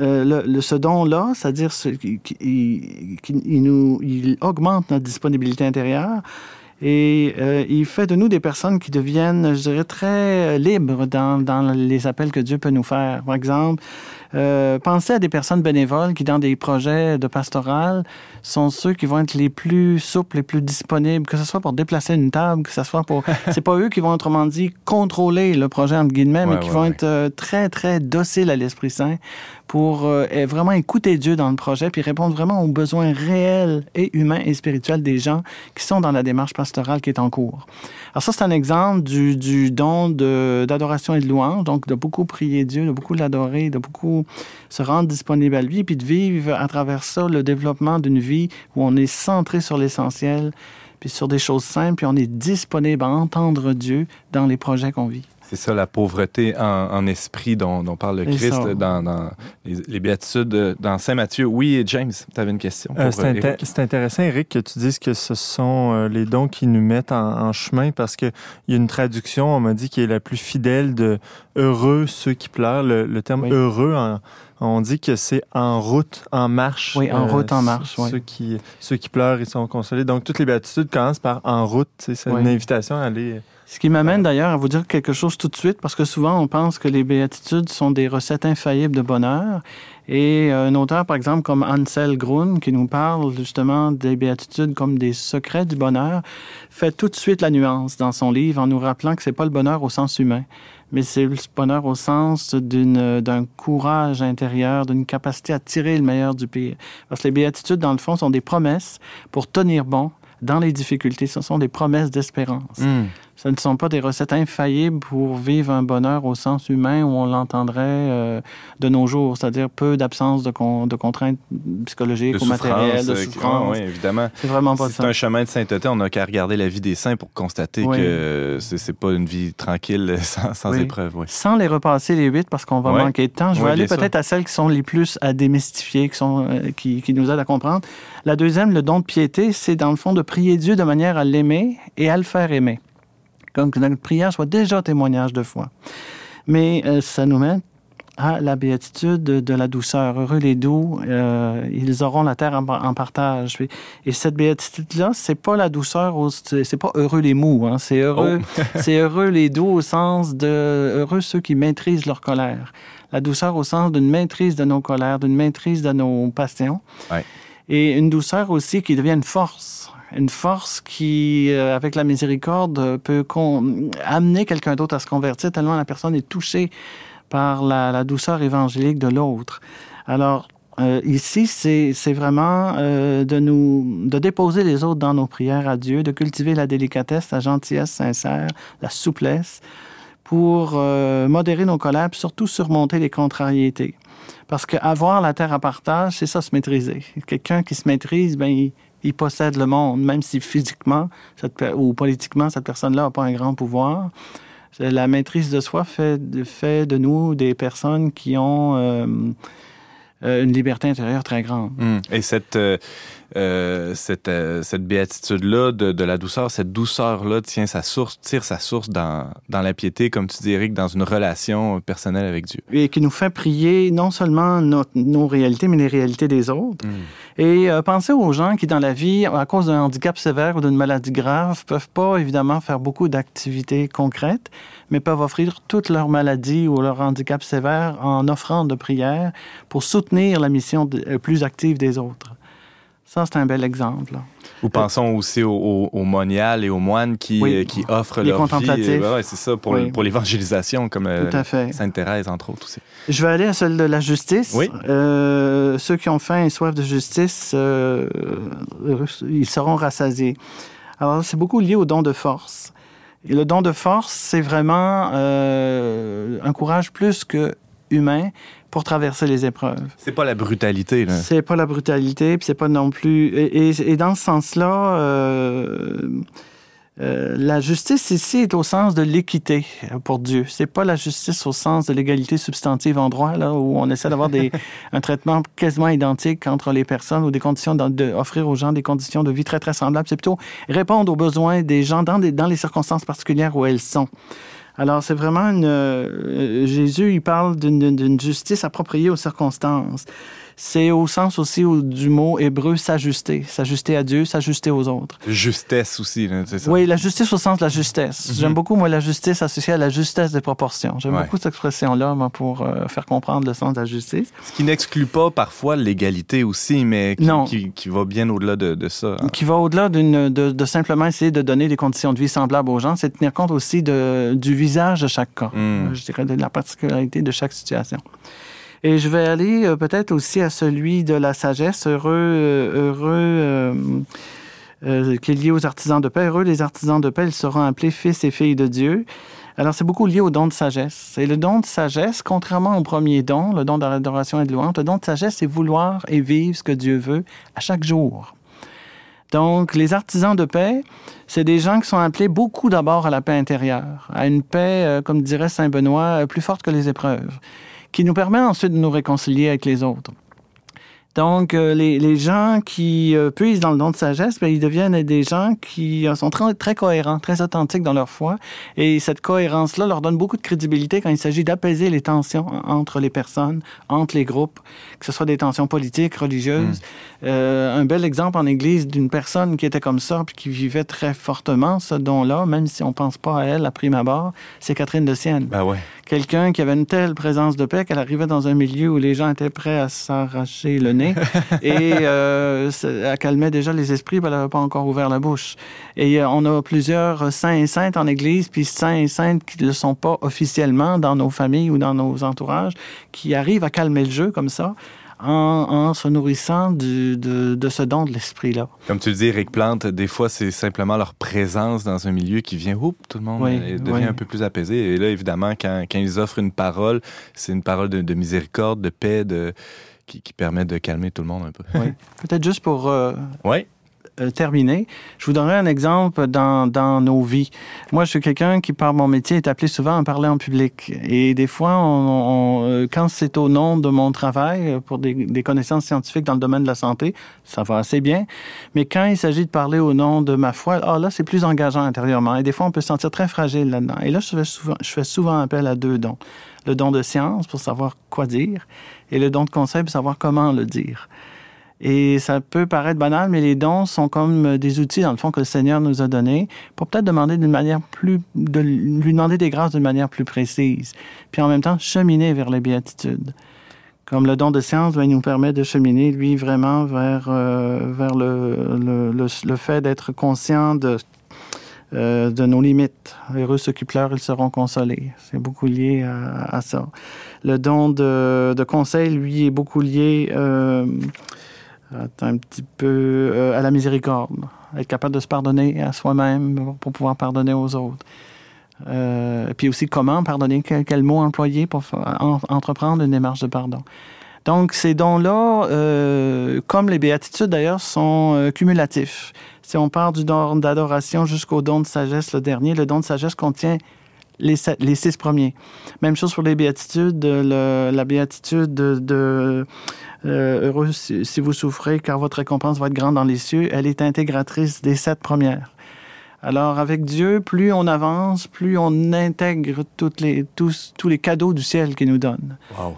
euh, ce don-là, c'est-à-dire ce, qui, qui- il, qui- il nous, il augmente notre disponibilité intérieure et euh, il fait de nous des personnes qui deviennent, je dirais, très libres dans, dans les appels que Dieu peut nous faire. Par exemple, euh, pensez à des personnes bénévoles qui, dans des projets de pastoral, sont ceux qui vont être les plus souples, les plus disponibles, que ce soit pour déplacer une table, que ce soit pour... C'est pas eux qui vont, autrement dit, contrôler le projet, entre guillemets, mais qui ouais, vont ouais. être euh, très, très dociles à l'Esprit Saint pour euh, et vraiment écouter Dieu dans le projet puis répondre vraiment aux besoins réels et humains et spirituels des gens qui sont dans la démarche pastorale qui est en cours. Alors ça, c'est un exemple du, du don d'adoration et de louange, donc de beaucoup prier Dieu, de beaucoup l'adorer, de beaucoup se rendre disponible à lui, puis de vivre à travers ça le développement d'une vie où on est centré sur l'essentiel, puis sur des choses simples, puis on est disponible à entendre Dieu dans les projets qu'on vit. C'est ça la pauvreté en, en esprit dont, dont parle le Christ ça. dans, dans les, les béatitudes euh, dans Saint Matthieu. Oui, James, tu avais une question. Euh, c'est euh, inté- c'est intéressant, Eric, que tu dises que ce sont euh, les dons qui nous mettent en, en chemin parce qu'il y a une traduction, on m'a dit, qui est la plus fidèle de heureux ceux qui pleurent. Le, le terme Oui. heureux, en- on dit que c'est en route, en marche. Oui, en route, en marche, Ceux, oui. qui, ceux qui pleurent, ils sont consolés. Donc, toutes les béatitudes commencent par en route. C'est Oui. une invitation à aller. Ce qui m'amène d'ailleurs à vous dire quelque chose tout de suite, parce que souvent on pense que les béatitudes sont des recettes infaillibles de bonheur. Et euh, un auteur, par exemple, comme Ansel Grun, qui nous parle justement des béatitudes comme des secrets du bonheur, fait tout de suite la nuance dans son livre en nous rappelant que c'est pas le bonheur au sens humain, mais c'est le bonheur au sens d'un courage intérieur, d'une capacité à tirer le meilleur du pire. Parce que les béatitudes, dans le fond, sont des promesses pour tenir bon dans les difficultés. Ce sont des promesses d'espérance. Hmm. Ce ne sont pas des recettes infaillibles pour vivre un bonheur au sens humain où on l'entendrait euh, de nos jours, c'est-à-dire peu d'absence de, con- de contraintes psychologiques De ou matérielles, de euh, souffrance. Oui, évidemment. C'est vraiment pas C'est ça. un chemin de sainteté. On n'a qu'à regarder la vie des saints pour constater Oui. que c'est c'est pas une vie tranquille sans, sans Oui. épreuve. Oui. Sans les repasser les huit parce qu'on va manquer de temps, je vais aller peut-être à celles qui sont les plus à démystifier, qui, sont, euh, qui, qui nous aident à comprendre. La deuxième, le don de piété, c'est dans le fond de prier Dieu de manière à l'aimer et à le faire aimer. Comme que notre prière soit déjà témoignage de foi. Mais euh, ça nous mène à la béatitude de, de la douceur. Heureux les doux, euh, ils auront la terre en, en partage. Et cette béatitude-là, c'est pas la douceur, c'est pas heureux les mous, hein, c'est heureux, c'est heureux les doux au sens de heureux ceux qui maîtrisent leur colère. La douceur au sens d'une maîtrise de nos colères, d'une maîtrise de nos passions. Ouais. Et une douceur aussi qui devient une force. Une force qui, euh, avec la miséricorde, peut amener quelqu'un d'autre à se convertir tellement la personne est touchée par la, douceur évangélique de l'autre. Alors, euh, ici, c'est vraiment euh, de nous de déposer les autres dans nos prières à Dieu, de cultiver la délicatesse, la gentillesse sincère, la souplesse, pour modérer nos puis surtout surmonter les contrariétés. Parce qu'avoir la terre à partage, c'est ça, se maîtriser. Quelqu'un qui se maîtrise, ben, il, possède le monde, même si physiquement ou politiquement, cette personne-là n'a pas un grand pouvoir. La maîtrise de soi fait, fait de nous des personnes qui ont euh, euh, une liberté intérieure très grande. Hum. Et cette, euh, euh, cette, euh, cette béatitude-là de, de, la douceur, cette douceur-là tient sa source, tire sa source dans, dans la piété, comme tu dis, Eric, dans une relation personnelle avec Dieu. Et qui nous fait prier non seulement nos réalités, mais les réalités des autres. Mm. Et euh, pensez aux gens qui, dans la vie, à cause d'un handicap sévère ou d'une maladie grave, peuvent pas, évidemment, faire beaucoup d'activités concrètes, mais peuvent offrir toute leur maladie ou leur handicap sévère en offrant de prière pour soutenir la mission plus active des autres. Ça, c'est un bel exemple. Ou pensons aussi aux, au moniales et aux moines qui, euh, qui offrent les leur contemplatifs. vie. Ouais, c'est ça, pour, pour l'évangélisation, comme euh, Sainte Thérèse, entre autres aussi. Je vais aller à celle de la justice. Oui. Euh, ceux qui ont faim et soif de justice, ils seront rassasiés. Alors, c'est beaucoup lié au don de force. Et le don de force, c'est vraiment un courage plus que humain pour traverser les épreuves. C'est pas la brutalité, là. C'est pas la brutalité, puis c'est pas non plus. Et, dans ce sens-là, euh, euh, la justice ici est au sens de l'équité pour Dieu. C'est pas la justice au sens de l'égalité substantive en droit, là, où on essaie d'avoir des, un traitement quasiment identique entre les personnes ou des conditions d'offrir aux gens des conditions de vie très, très semblables. C'est plutôt répondre aux besoins des gens dans, des, dans les circonstances particulières où elles sont. Alors, c'est vraiment une. Euh, Jésus, il parle d'une justice appropriée aux circonstances c'est au sens aussi du mot hébreu s'ajuster. S'ajuster à Dieu, s'ajuster aux autres. Justesse aussi, c'est ça? Oui, la justice au sens de la justesse. Mhm. J'aime beaucoup, moi, la justice associée à la justesse des proportions. J'aime beaucoup cette expression-là pour euh, faire comprendre le sens de la justice. Ce qui n'exclut pas parfois l'égalité aussi, mais qui, qui, va bien au-delà de, ça. Hein. Qui va au-delà de, de, simplement essayer de donner des conditions de vie semblables aux gens, c'est tenir compte aussi de, du visage de chaque cas. Hmm. Je dirais de la particularité de chaque situation. Et je vais aller euh, peut-être aussi à celui de la sagesse. Heureux, euh, heureux euh, qui est lié aux artisans de paix. Heureux les artisans de paix, ils seront appelés fils et filles de Dieu. Alors, c'est beaucoup lié au don de sagesse. Et le don de sagesse, contrairement au premier don, le don de l'adoration et de louange, le don de sagesse, c'est vouloir et vivre ce que Dieu veut à chaque jour. Donc, les artisans de paix, c'est des gens qui sont appelés beaucoup d'abord à la paix intérieure, à une paix, comme dirait Saint Benoît, plus forte que les épreuves qui nous permet ensuite de nous réconcilier avec les autres. Donc, euh, les, les, gens qui euh, puissent dans le don de sagesse, ben, ils deviennent des gens qui euh, sont très, très, cohérents, très authentiques dans leur foi. Et cette cohérence-là leur donne beaucoup de crédibilité quand il s'agit d'apaiser les tensions entre les personnes, entre les groupes, que ce soit des tensions politiques, religieuses. Hmm. un bel exemple en Église d'une personne qui était comme ça, puis qui vivait très fortement ce don-là, même si on pense pas à elle à prime abord, c'est Catherine de Sienne. Ben ouais quelqu'un qui avait une telle présence de paix qu'elle arrivait dans un milieu où les gens étaient prêts à s'arracher le nez et euh, elle calmait déjà les esprits, mais elle n'avait pas encore ouvert la bouche. Et euh, on a plusieurs saints et saintes en Église, puis saints et saintes qui ne sont pas officiellement dans nos familles ou dans nos entourages, qui arrivent à calmer le jeu comme ça en, se nourrissant de, de, ce don de l'esprit-là. Comme tu le dis, Eric Plante, des fois, c'est simplement leur présence dans un milieu qui vient, oups, tout le monde devient un peu plus apaisé. Et là, évidemment, quand, quand ils offrent une parole, c'est une parole de, miséricorde, de paix, de, qui, qui, permet de calmer tout le monde un peu. Oui. Peut-être juste pour euh, oui. Euh, terminé, je vous donnerai un exemple dans, dans nos vies. Moi, je suis quelqu'un qui, par mon métier, est appelé souvent à parler en public. Et des fois, on, euh, quand c'est au nom de mon travail, euh, pour des, connaissances scientifiques dans le domaine de la santé, ça va assez bien. Mais quand il s'agit de parler au nom de ma foi, ah, là, c'est plus engageant intérieurement. Et des fois, on peut se sentir très fragile là-dedans. Et là, je fais souvent appel à deux dons. Le don de science pour savoir quoi dire et le don de conseil pour savoir comment le dire. Et ça peut paraître banal, mais les dons sont comme des outils, dans le fond, que le Seigneur nous a donnés pour peut-être demander d'une manière plus, de lui demander des grâces d'une manière plus précise. Puis en même temps, cheminer vers les béatitudes. Comme le don de science, ben, il nous permet de cheminer, lui, vraiment vers, euh, vers le, le, le, le fait d'être conscient de, euh, de nos limites. Heureux ceux qui pleurent, ils seront consolés. C'est beaucoup lié à, à, ça. Le don de, de conseil, lui, est beaucoup lié euh, un petit peu euh, à la miséricorde. Être capable de se pardonner à soi-même pour pouvoir pardonner aux autres. Euh, puis aussi comment pardonner, quel, quel mot employer pour en, entreprendre une démarche de pardon. Donc ces dons-là, euh, comme les béatitudes d'ailleurs, sont euh, cumulatifs. Si on part du don d'adoration jusqu'au don de sagesse, le dernier, le don de sagesse contient les, six premiers. Même chose pour les béatitudes, la béatitude de, de euh, heureux si, si vous souffrez, car votre récompense va être grande dans les cieux, elle est intégratrice des sept premières. Alors, avec Dieu, plus on avance, plus on intègre toutes les, tous, tous les cadeaux du ciel qu'il nous donne. Wow.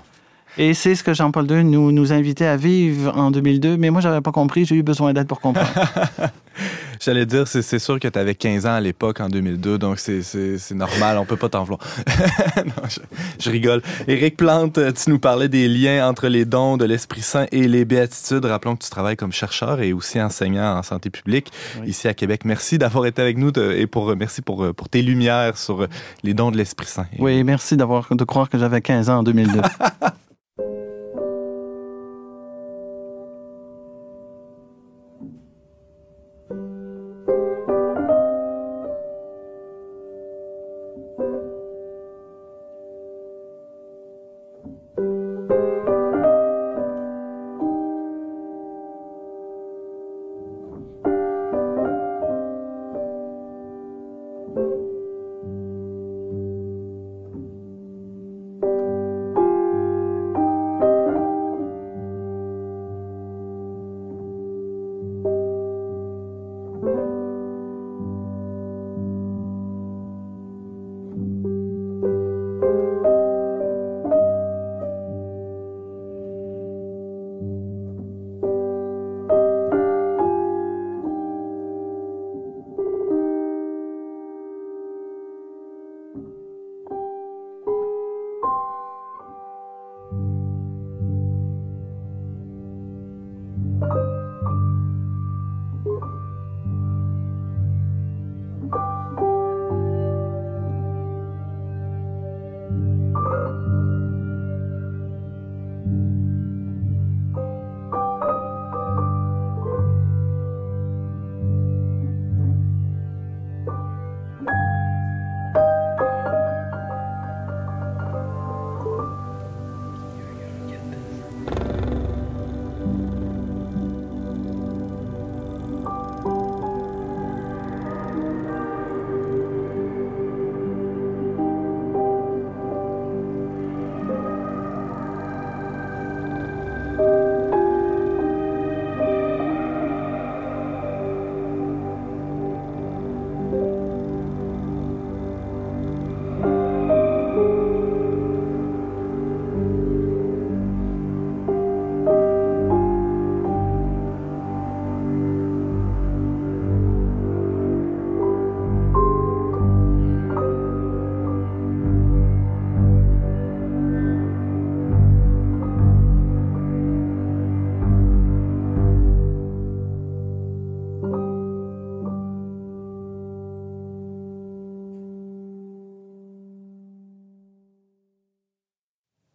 Et c'est ce que Jean-Paul II nous, nous invitait à vivre en 2002, mais moi, j'avais pas compris, j'ai eu besoin d'aide pour comprendre. J'allais dire, c'est sûr que tu avais 15 ans à l'époque, en 2002, donc c'est normal, on peut pas t'en vouloir. non, je, je, rigole. Éric Plante, tu nous parlais des liens entre les dons de l'Esprit Saint et les béatitudes. Rappelons que tu travailles comme chercheur et aussi enseignant en santé publique oui. ici à Québec. Merci d'avoir été avec nous et pour, merci pour, pour tes lumières sur les dons de l'Esprit Saint. Oui, merci d'avoir de croire que j'avais 15 ans en 2002.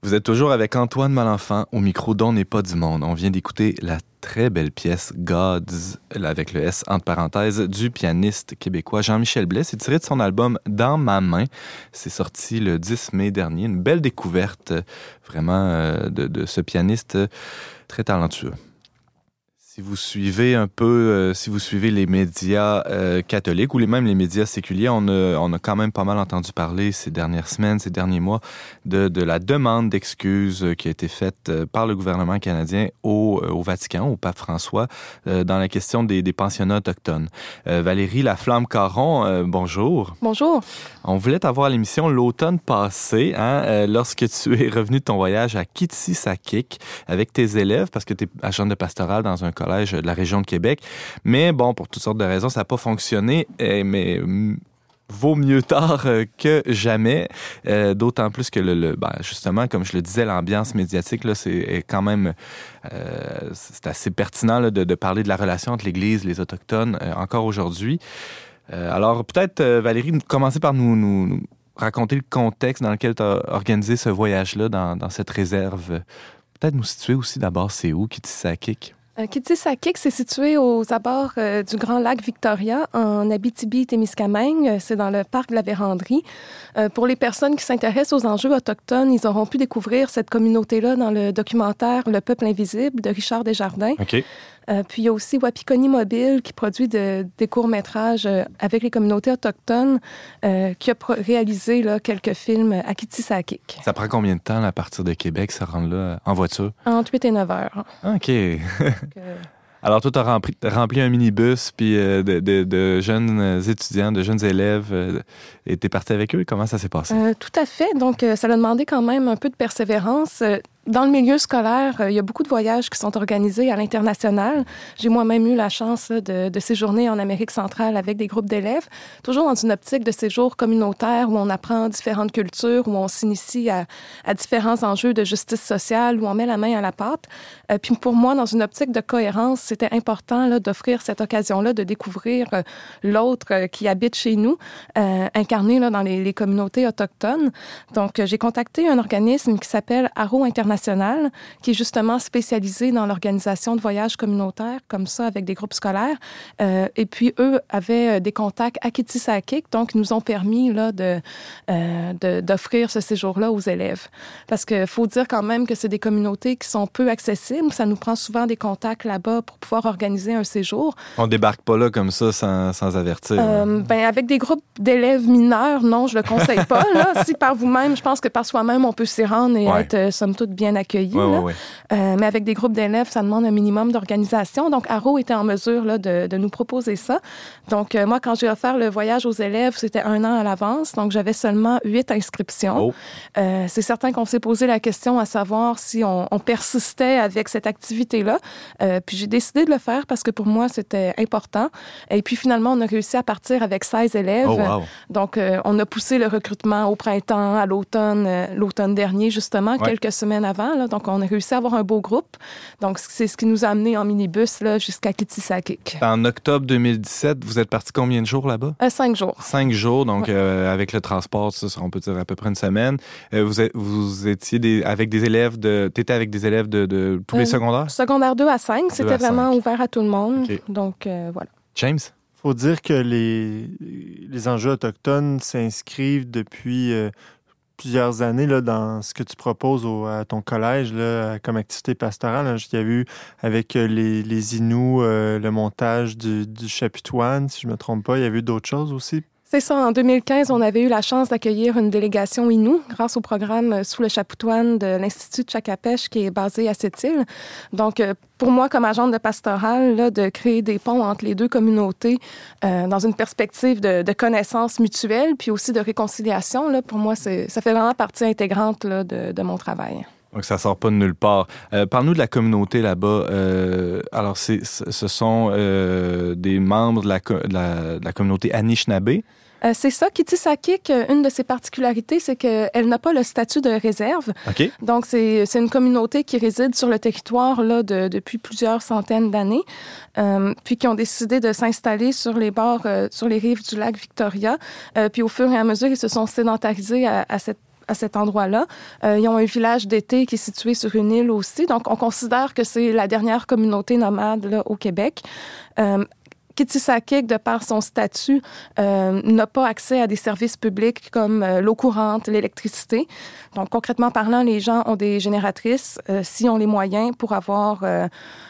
Vous êtes toujours avec Antoine Malenfant au micro d'On n'est pas du monde. On vient d'écouter la très belle pièce Gods, avec le S entre parenthèses, du pianiste québécois Jean-Michel Blais. C'est tiré de son album Dans ma main. C'est sorti le 10 mai dernier. Une belle découverte vraiment euh, de, de ce pianiste très talentueux. Si vous suivez un peu, euh, si vous suivez les médias euh, catholiques ou les, même les médias séculiers, on a, on a quand même pas mal entendu parler ces dernières semaines, ces derniers mois, de, de la demande d'excuses qui a été faite par le gouvernement canadien au, au Vatican, au pape François, euh, dans la question des, des pensionnats autochtones. Euh, Valérie Laflamme-Caron, euh, bonjour. Bonjour. On voulait t'avoir à l'émission l'automne passé, hein, euh, lorsque tu es revenu de ton voyage à Kitsisakik avec tes élèves, parce que tu es agent de pastoral dans un de la région de Québec. Mais bon, pour toutes sortes de raisons, ça n'a pas fonctionné. Et, mais vaut mieux tard euh, que jamais. Euh, D'autant plus que, ben, justement, comme je le disais, l'ambiance médiatique, c'est est quand même... euh, c'est assez pertinent de, parler de la relation entre l'Église les Autochtones encore aujourd'hui. Alors, peut-être, Valérie, commencer par nous, raconter le contexte dans lequel tu as organisé ce voyage-là dans, dans cette réserve. Peut-être nous situer aussi d'abord, c'est où, Kitisakik? Euh, Kitisakik, c'est situé aux abords euh, du Grand Lac Victoria, en Abitibi-Témiscamingue. Euh, C'est dans le parc de la Vérandrie. Euh, pour les personnes qui s'intéressent aux enjeux autochtones, ils auront pu découvrir cette communauté-là dans le documentaire Le Peuple invisible de Richard Desjardins. Euh, puis il y a aussi Wapikoni Mobile qui produit de- des courts-métrages euh, avec les communautés autochtones, euh, qui a réalisé là, quelques films à Kitisakik, Ça prend combien de temps, là, à partir de Québec, se rendre là en voiture? entre 8 et 9 heures. OK. Donc, Alors, toi, tu as rempli, rempli un minibus puis euh, de, de- de jeunes étudiants, de jeunes élèves, euh, et t'es parti avec eux? Comment ça s'est passé? Euh, tout à fait. Donc, ça a demandé quand même un peu de persévérance. Dans le milieu scolaire, euh, il y a beaucoup de voyages qui sont organisés à l'international. J'ai moi-même eu la chance de, de séjourner en Amérique centrale avec des groupes d'élèves, toujours dans une optique de séjour communautaire où on apprend différentes cultures, où on s'initie à, à différents enjeux de justice sociale, où on met la main à la pâte. Euh, puis pour moi, dans une optique de cohérence, c'était important d'offrir cette occasion-là de découvrir euh, l'autre euh, qui habite chez nous, incarné là, dans les, les communautés autochtones. Donc, j'ai contacté un organisme qui s'appelle Arrow International, qui est justement spécialisé dans l'organisation de voyages communautaires, comme ça, avec des groupes scolaires. Euh, et puis, eux avaient euh, des contacts à Kitisakik, donc ils nous ont permis là, de, euh, de- d'offrir ce séjour-là aux élèves. Parce qu'il faut dire quand même que c'est des communautés qui sont peu accessibles. Ça nous prend souvent des contacts là-bas pour pouvoir organiser un séjour. On débarque pas là comme ça sans, sans avertir. Euh, ben, avec des groupes d'élèves mineurs, non, je le conseille pas. Là. si par vous-même, je pense que par soi-même, on peut s'y rendre et Ouais. être, somme toute, bien accueilli. Ouais, là. ouais, ouais. Euh, mais avec des groupes d'élèves, ça demande un minimum d'organisation. Donc, Arrow était en mesure là, de, de nous proposer ça. Donc, euh, moi, quand j'ai offert le voyage aux élèves, c'était un an à l'avance. Donc, j'avais seulement huit inscriptions. Oh. Euh, c'est certain qu'on s'est posé la question à savoir si on, on persistait avec cette activité-là. Puis j'ai décidé de le faire parce que pour moi, c'était important. Et puis finalement, on a réussi à partir avec 16 élèves. Oh, wow. Donc, on a poussé le recrutement au printemps, à l'automne, l'automne dernier, justement, quelques semaines avant. Là. Donc, on a réussi à avoir un beau groupe. Donc, c'est ce qui nous a amené en minibus là, jusqu'à Kitisakik. En octobre 2017, vous êtes parti combien de jours là-bas? Euh, cinq jours. Cinq jours, donc euh, avec le transport, ça, on peut dire à peu près une semaine. Euh, vous, êtes- vous étiez des, avec des élèves de. T'étais avec des élèves de, de tous les Euh, secondaires? Secondaire 2 à 5, à c'était vraiment cinq. ouvert à tout le monde. Donc, euh, voilà. James? faut dire que les, les enjeux autochtones s'inscrivent depuis euh, plusieurs années là, dans ce que tu proposes au- à ton collège là, comme activité pastorale. là. Il y a eu avec euh, les, les euh, le montage du, du chapiteau, si je ne me trompe pas. Il y a eu d'autres choses aussi? C'est ça. En 2015, on avait eu la chance d'accueillir une délégation Inou grâce au programme euh, Sous le chapoutoine de l'Institut de Chakapèche qui est basé à cette île. Donc, euh, pour moi, comme agente de pastorale, là, de créer des ponts entre les deux communautés euh, dans une perspective de, de connaissance mutuelle puis aussi de réconciliation, là, pour moi, ça fait vraiment partie intégrante là, de, de mon travail. Donc, ça sort pas de nulle part. Euh, Parle-nous de la communauté là-bas. Euh, alors, c'est, ce sont euh, des membres de la, de la, de la communauté Anishinaabe. Euh, c'est ça, Kitisakik, euh, une de ses particularités, c'est qu'elle n'a pas le statut de réserve. OK? Donc, c'est une communauté qui réside sur le territoire là, de- depuis plusieurs centaines d'années, euh, puis qui ont décidé de s'installer sur les bords, euh, sur les rives du lac Victoria. Puis au fur et à mesure, ils se sont sédentarisés à, à cette à cet endroit-là. Euh, ils ont un village d'été qui est situé sur une île aussi. Donc, on considère que c'est la dernière communauté nomade là, au Québec. Euh, Kitisakik, de par son statut, euh, n'a pas accès à des services publics comme euh, l'eau courante, l'électricité. Donc, concrètement parlant, les gens ont des génératrices, euh, s'ils ont les moyens pour avoir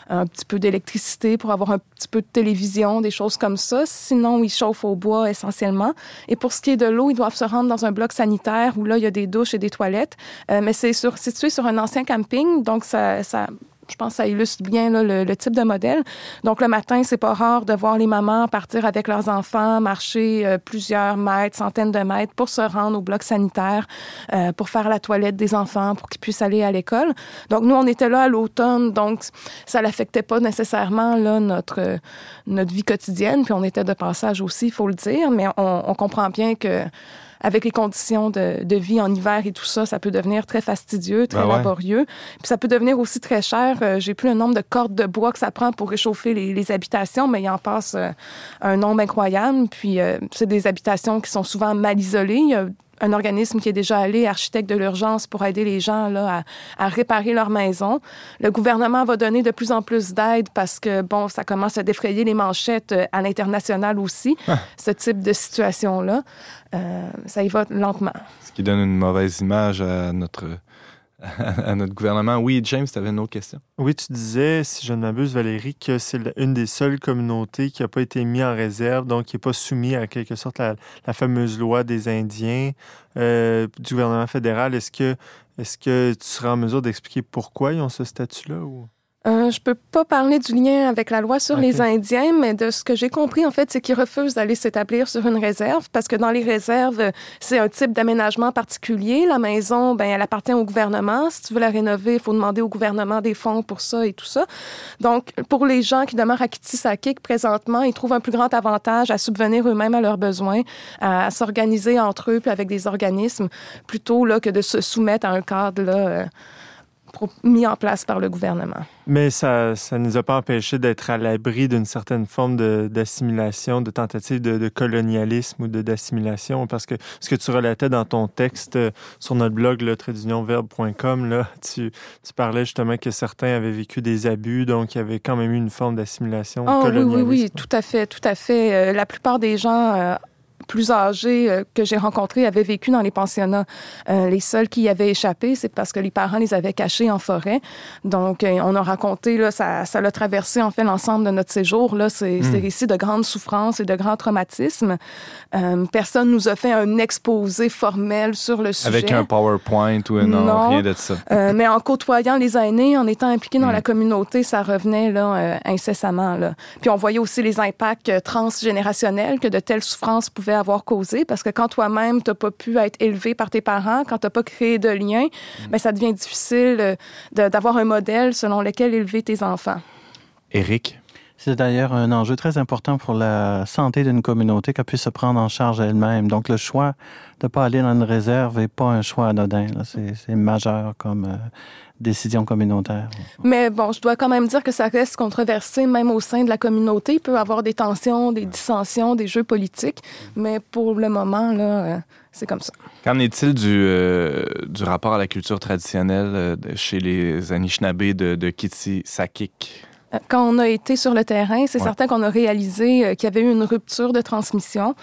un petit peu d'électricité, pour avoir un petit peu de télévision, des choses comme ça. Sinon, ils chauffent au bois essentiellement. Et pour ce qui est de l'eau, ils doivent se rendre dans un bloc sanitaire où là, il y a des douches et des toilettes. Mais c'est situé sur un ancien camping, donc ça... ça je pense que ça illustre bien là, le, le, type de modèle. Donc, le matin, c'est pas rare de voir les mamans partir avec leurs enfants, marcher euh, plusieurs mètres, centaines de mètres pour se rendre au bloc sanitaire, euh, pour faire la toilette des enfants, pour qu'ils puissent aller à l'école. Donc, nous, on était là à l'automne, donc ça n'affectait pas nécessairement là, notre, notre vie quotidienne. Puis, on était de passage aussi, il faut le dire, mais on, on comprend bien que avec les conditions de, de, vie en hiver et tout ça, ça peut devenir très fastidieux, très Ben ouais. laborieux. Puis ça peut devenir aussi très cher. Euh, J'ai plus le nombre de cordes de bois que ça prend pour réchauffer les, les habitations, mais il en passe euh, un nombre incroyable. Puis euh, c'est des habitations qui sont souvent mal isolées. Il y a un organisme qui est déjà allé, architecte de l'urgence, pour aider les gens là, à, à, réparer leur maison. Le gouvernement va donner de plus en plus d'aide parce que, bon, ça commence à défrayer les manchettes euh, à l'international aussi, ah. ce type de situation-là. Euh, ça y va lentement. Ce qui donne une mauvaise image à notre à notre gouvernement. Oui, James, tu avais une autre question. Oui, tu disais, si je ne m'abuse, Valérie, que c'est une des seules communautés qui n'a pas été mise en réserve, donc qui n'est pas soumise à quelque sorte la, la fameuse loi des Indiens euh, du gouvernement fédéral. Est-ce que, est que tu seras en mesure d'expliquer pourquoi ils ont ce statut-là? Ou... Euh, je peux pas parler du lien avec la loi sur okay. les Indiens, mais de ce que j'ai compris, en fait, c'est qu'ils refusent d'aller s'établir sur une réserve parce que dans les réserves, c'est un type d'aménagement particulier. La maison, ben, elle appartient au gouvernement. Si tu veux la rénover, il faut demander au gouvernement des fonds pour ça et tout ça. Donc, pour les gens qui demeurent à Kitisakik présentement, ils trouvent un plus grand avantage à subvenir eux-mêmes à leurs besoins, à, à s'organiser entre eux puis avec des organismes, plutôt là, que de se soumettre à un cadre là, euh, mis en place par le gouvernement. Mais ça ne nous a pas empêché d'être à l'abri d'une certaine forme d'assimilation, de, de, tentative de, de, colonialisme ou d'assimilation, parce que ce que tu relatais dans ton texte euh, sur notre blog, le tradeunionverbe.com, là, tu, tu parlais justement que certains avaient vécu des abus, donc il y avait quand même eu une forme d'assimilation oh. Oui, oui, oui, tout à fait, tout à fait. Euh, la plupart des gens... Euh, plus âgés euh, que j'ai rencontrés avaient vécu dans les pensionnats. Euh, les seuls qui y avaient échappé, c'est parce que les parents les avaient cachés en forêt. Donc, euh, on a raconté, là, ça, ça l'a traversé en fait l'ensemble de notre séjour. Là, c'est mm. récits de grandes souffrances et de grands traumatismes. Euh, personne nous a fait un exposé formel sur le sujet. Avec un PowerPoint ou un non, rien de ça. Euh, mais en côtoyant les aînés, en étant impliqué dans la communauté, ça revenait là euh, incessamment. Là. Puis on voyait aussi les impacts transgénérationnels que de telles souffrances pouvaient avoir causé parce que quand toi-même tu n'as pas pu être élevé par tes parents, quand tu n'as pas créé de lien, mmh. ben, ça devient difficile d'avoir un modèle selon lequel élever tes enfants. Éric? C'est d'ailleurs un enjeu très important pour la santé d'une communauté qu'elle puisse se prendre en charge elle-même. Donc le choix de ne pas aller dans une réserve n'est pas un choix anodin. C'est majeur comme euh, décision communautaire. Mais bon, je dois quand même dire que ça reste controversé même au sein de la communauté. Il peut y avoir des tensions, des dissensions, des jeux politiques, mais pour le moment, là, euh, c'est comme ça. Qu'en est-il du, euh, du rapport à la culture traditionnelle euh, chez les Anishinabés de, de Kitsi-Sakik? Quand on a été sur le terrain, c'est ouais. certain qu'on a réalisé euh, qu'il y avait eu une rupture de transmission.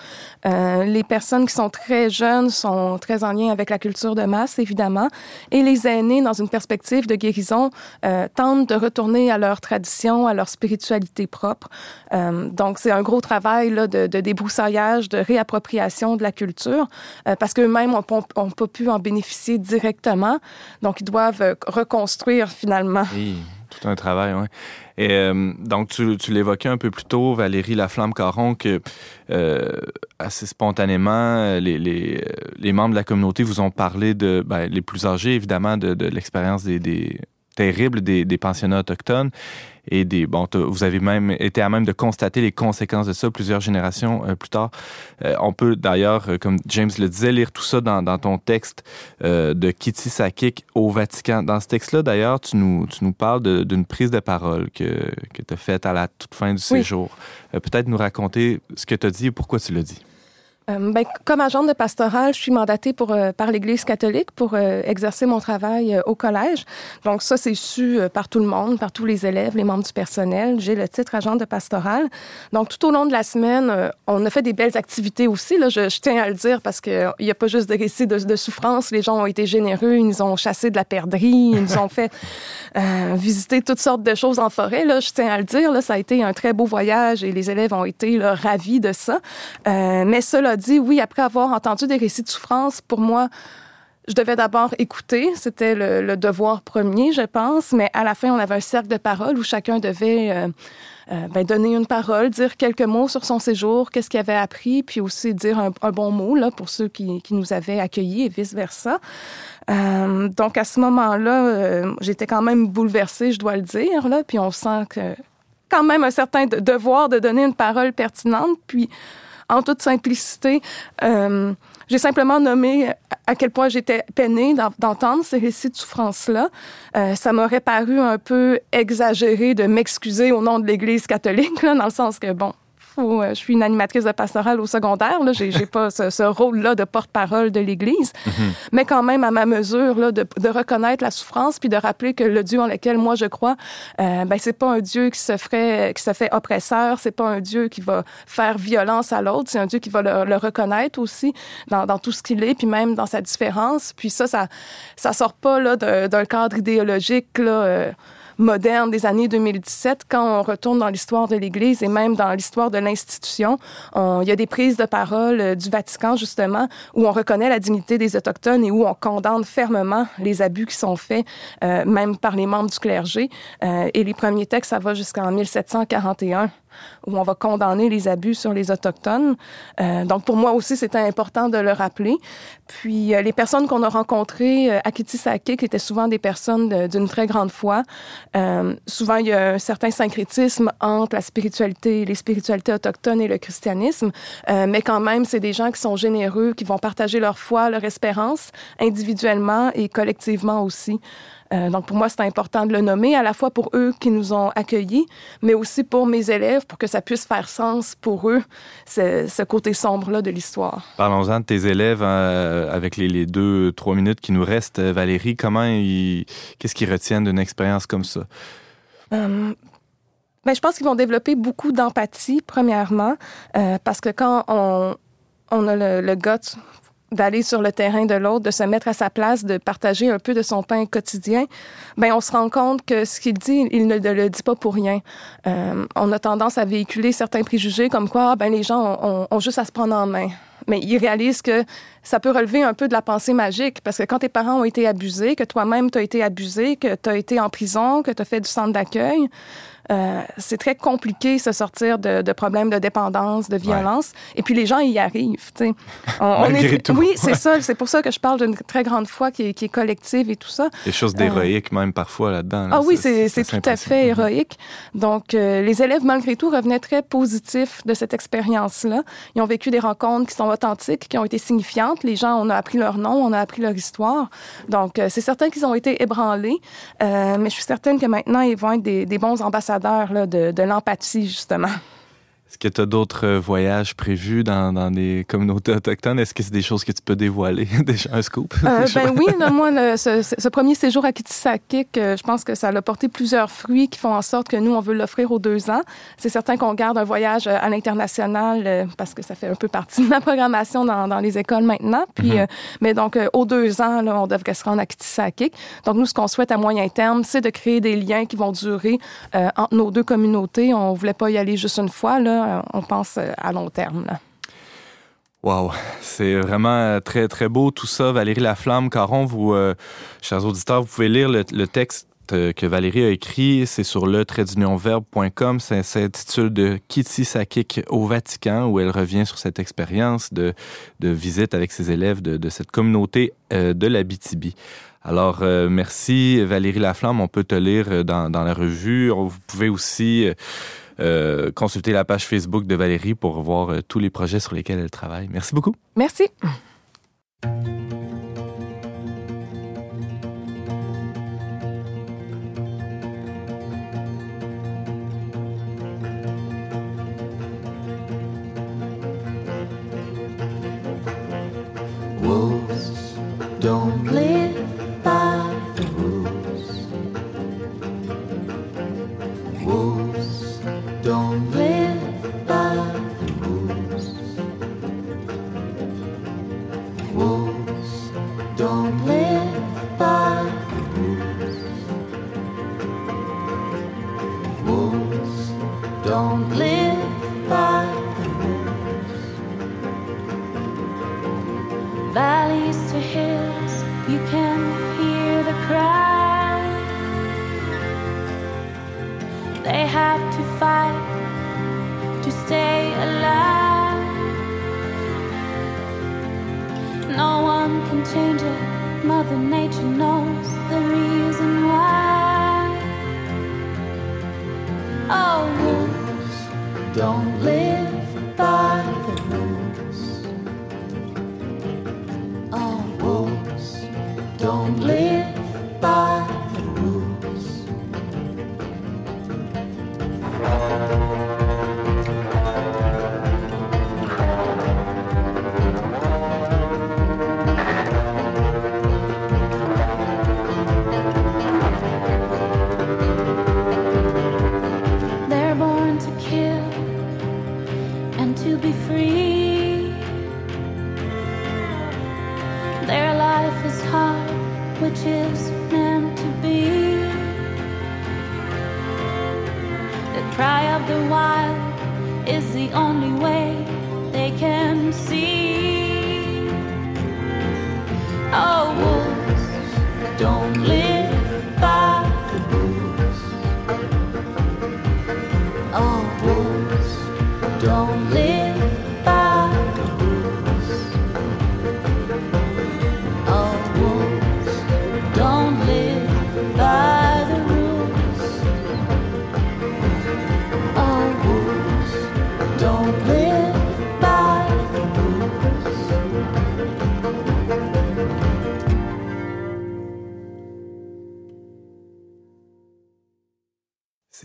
Euh, les personnes qui sont très jeunes sont très en lien avec la culture de masse, évidemment, et les aînés, dans une perspective de guérison, euh, tentent de retourner à leur tradition, à leur spiritualité propre. Euh, donc, c'est un gros travail là, de, de débroussaillage, de réappropriation de la culture, parce qu'eux-mêmes n'ont pas pu en bénéficier directement. Donc, ils doivent reconstruire finalement. Oui tout un travail, oui. Et euh, donc, tu, l'évoquais un peu plus tôt, Valérie Laflamme-Caron, que euh, assez spontanément, les, membres de la communauté vous ont parlé de, ben, les plus âgés, évidemment, de, l'expérience des, des terribles des, des autochtones et des bon vous avez même été à même de constater les conséquences de ça plusieurs générations euh, plus tard. Euh, on peut d'ailleurs euh, comme James le disait lire tout ça dans, dans ton texte de Kitty Sakik au Vatican. Dans ce texte là d'ailleurs tu nous tu nous parles d'une prise de parole que que tu as faite à la toute fin du oui. séjour. Peut-être nous raconter ce que tu as dit et pourquoi tu l'as dit Euh, ben, comme agente de pastoral, je suis mandatée euh, par l'Église catholique pour euh, exercer mon travail au collège. Donc ça, c'est su par tout le monde, par tous les élèves, les membres du personnel. J'ai le titre agente de pastoral. Donc tout au long de la semaine, on a fait des belles activités aussi. Là, je, tiens à le dire parce qu'il n'y a pas juste de récits de, souffrance. Les gens ont été généreux, ils nous ont chassé de la perdrix, ils nous ont fait visiter toutes sortes de choses en forêt. Là, je tiens à le dire, ça a été un très beau voyage et les élèves ont été ravis de ça. Mais cela dit, oui, après avoir entendu des récits de souffrance, pour moi, je devais d'abord écouter, c'était le, devoir premier, je pense, mais à la fin, on avait un cercle de parole où chacun devait euh, euh, ben, donner une parole, dire quelques mots sur son séjour, qu'est-ce qu'il avait appris, puis aussi dire un, bon mot là, pour ceux qui, qui, nous avaient accueillis et vice-versa. Euh, donc, à ce moment-là, j'étais quand même bouleversée, je dois le dire, là, puis on sent que quand même un certain devoir de donner une parole pertinente, puis en toute simplicité, j'ai simplement nommé à quel point j'étais peinée d'entendre ces récits de souffrance-là. Euh, ça m'aurait paru un peu exagéré de m'excuser au nom de l'Église catholique, là, dans le sens que, bon, euh, je suis une animatrice de pastorale au secondaire. Là, j'ai, pas ce, rôle-là de porte-parole de l'Église, mhm. mais quand même à ma mesure là, de, reconnaître la souffrance puis de rappeler que le Dieu en lequel moi je crois, euh, ben c'est pas un Dieu qui se ferait, qui se fait oppresseur, c'est pas un Dieu qui va faire violence à l'autre, c'est un Dieu qui va le, reconnaître aussi dans, dans tout ce qu'il est, puis même dans sa différence. Puis ça, ça, ça sort pas d'un cadre idéologique là. Euh, moderne des années 2017, quand on retourne dans l'histoire de l'Église et même dans l'histoire de l'institution, il y a des prises de parole euh, du Vatican, justement, où on reconnaît la dignité des Autochtones et où on condamne fermement les abus qui sont faits, euh, même par les membres du clergé. Euh, et les premiers textes, ça va jusqu'en 1741 où on va condamner les abus sur les Autochtones. Euh, donc, pour moi aussi, c'était important de le rappeler. Puis, euh, les personnes qu'on a rencontrées euh, à Kitisaki, qui étaient souvent des personnes d'une très grande foi, euh, souvent, il y a un certain syncrétisme entre la spiritualité, les spiritualités autochtones et le christianisme, euh, mais quand même, c'est des gens qui sont généreux, qui vont partager leur foi, leur espérance, individuellement et collectivement aussi. Euh, donc, pour moi, c'est important de le nommer, à la fois pour eux qui nous ont accueillis, mais aussi pour mes élèves, pour que ça puisse faire sens pour eux, ce, côté sombre-là de l'histoire. Parlons-en de tes élèves euh, avec les, deux, trois minutes qui nous restent. Valérie, comment ils, qu'est-ce qu'ils retiennent d'une expérience comme ça? Euh, ben, je pense qu'ils vont développer beaucoup d'empathie, premièrement, parce que quand on, on a le, le gut d'aller sur le terrain de l'autre, de se mettre à sa place, de partager un peu de son pain quotidien, ben on se rend compte que ce qu'il dit, il ne le dit pas pour rien. Euh, on a tendance à véhiculer certains préjugés comme quoi ah, ben les gens ont, ont, juste à se prendre en main. Mais il réalise que ça peut relever un peu de la pensée magique parce que quand tes parents ont été abusés, que toi-même tu as été abusé, que tu as été en prison, que tu as fait du centre d'accueil, euh, c'est très compliqué se sortir de, de, problèmes de dépendance, de violence. Et puis les gens y arrivent. On, on est, Oui, c'est ça. C'est pour ça que je parle d'une très grande foi qui est, qui est, collective et tout ça. Des choses d'héroïque même parfois là-dedans. Ah oui, c'est tout à fait héroïque. Donc euh, les élèves malgré tout revenaient très positifs de cette expérience-là. Ils ont vécu des rencontres qui sont authentiques, qui ont été signifiantes. Les gens, on a appris leur nom, on a appris leur histoire. Donc euh, c'est certain qu'ils ont été ébranlés, mais je suis certaine que maintenant ils vont être des, des bons ambassadeurs de, l'empathie, justement. Est-ce que tu as d'autres euh, voyages prévus dans, dans, des communautés autochtones? Est-ce que c'est des choses que tu peux dévoiler? Déjà un scoop? Euh, ben oui, moi, ce, ce, premier séjour à Kitisakik, euh, je pense que ça a porté plusieurs fruits qui font en sorte que nous, on veut l'offrir aux deux ans. C'est certain qu'on garde un voyage à l'international parce que ça fait un peu partie de la programmation dans, dans les écoles maintenant. Puis, mhm. mais donc, aux deux ans, là, on devrait se rendre à Kitisakik. Donc, nous, ce qu'on souhaite à moyen terme, c'est de créer des liens qui vont durer entre nos deux communautés. On voulait pas y aller juste une fois, là on pense euh, à long terme. Wow, c'est vraiment euh, très très beau tout ça. Valérie Laflamme, Caron, vous, euh, chers auditeurs, vous pouvez lire le, texte que Valérie a écrit, c'est sur le traitdunionverbe.com, ça s'intitule de Kitty Sakik au Vatican, où elle revient sur cette expérience de, de visite avec ses élèves de, de cette communauté de la BTB. Alors, merci Valérie Laflamme, on peut te lire dans, la revue. Vous pouvez aussi euh, consulter la page Facebook de Valérie pour voir euh, tous les projets sur lesquels elle travaille. Merci beaucoup. Merci. don't valleys to hills, you can hear the cry. They have to fight to stay alive. No one can change it. Mother Nature knows the reason why. Oh, wolves don't live.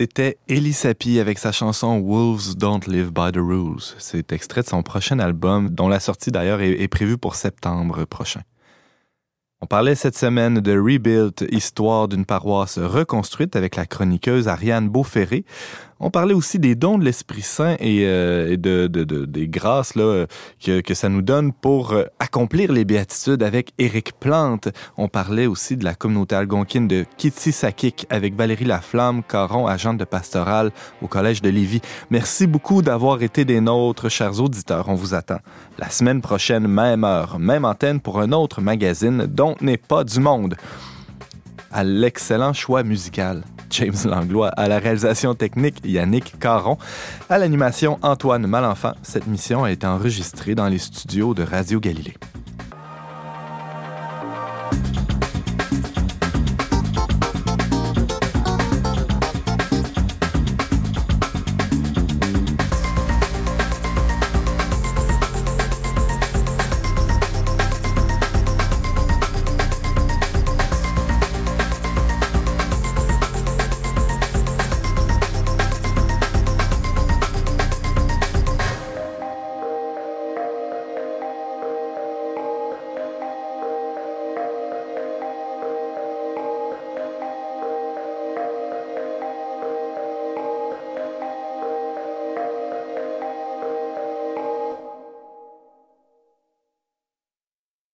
C'était Ellie Sapi avec sa chanson Wolves Don't Live by the Rules. C'est extrait de son prochain album, dont la sortie d'ailleurs est, est prévue pour septembre prochain. On parlait cette semaine de Rebuilt, histoire d'une paroisse reconstruite avec la chroniqueuse Ariane Beauferré. On parlait aussi des dons de l'Esprit Saint et, euh, des grâces là, que, ça nous donne pour euh, accomplir les béatitudes avec Éric Plante. On parlait aussi de la communauté algonquine de Kitsisakik avec Valérie Laflamme, Caron, agente de pastorale au Collège de Lévis. Merci beaucoup d'avoir été des nôtres, chers auditeurs. On vous attend la semaine prochaine, même heure, même antenne pour un autre magazine dont n'est pas du monde à l'excellent choix musical. James Langlois, à la réalisation technique Yannick Caron, à l'animation Antoine Malenfant. Cette mission a été enregistrée dans les studios de Radio Galilée.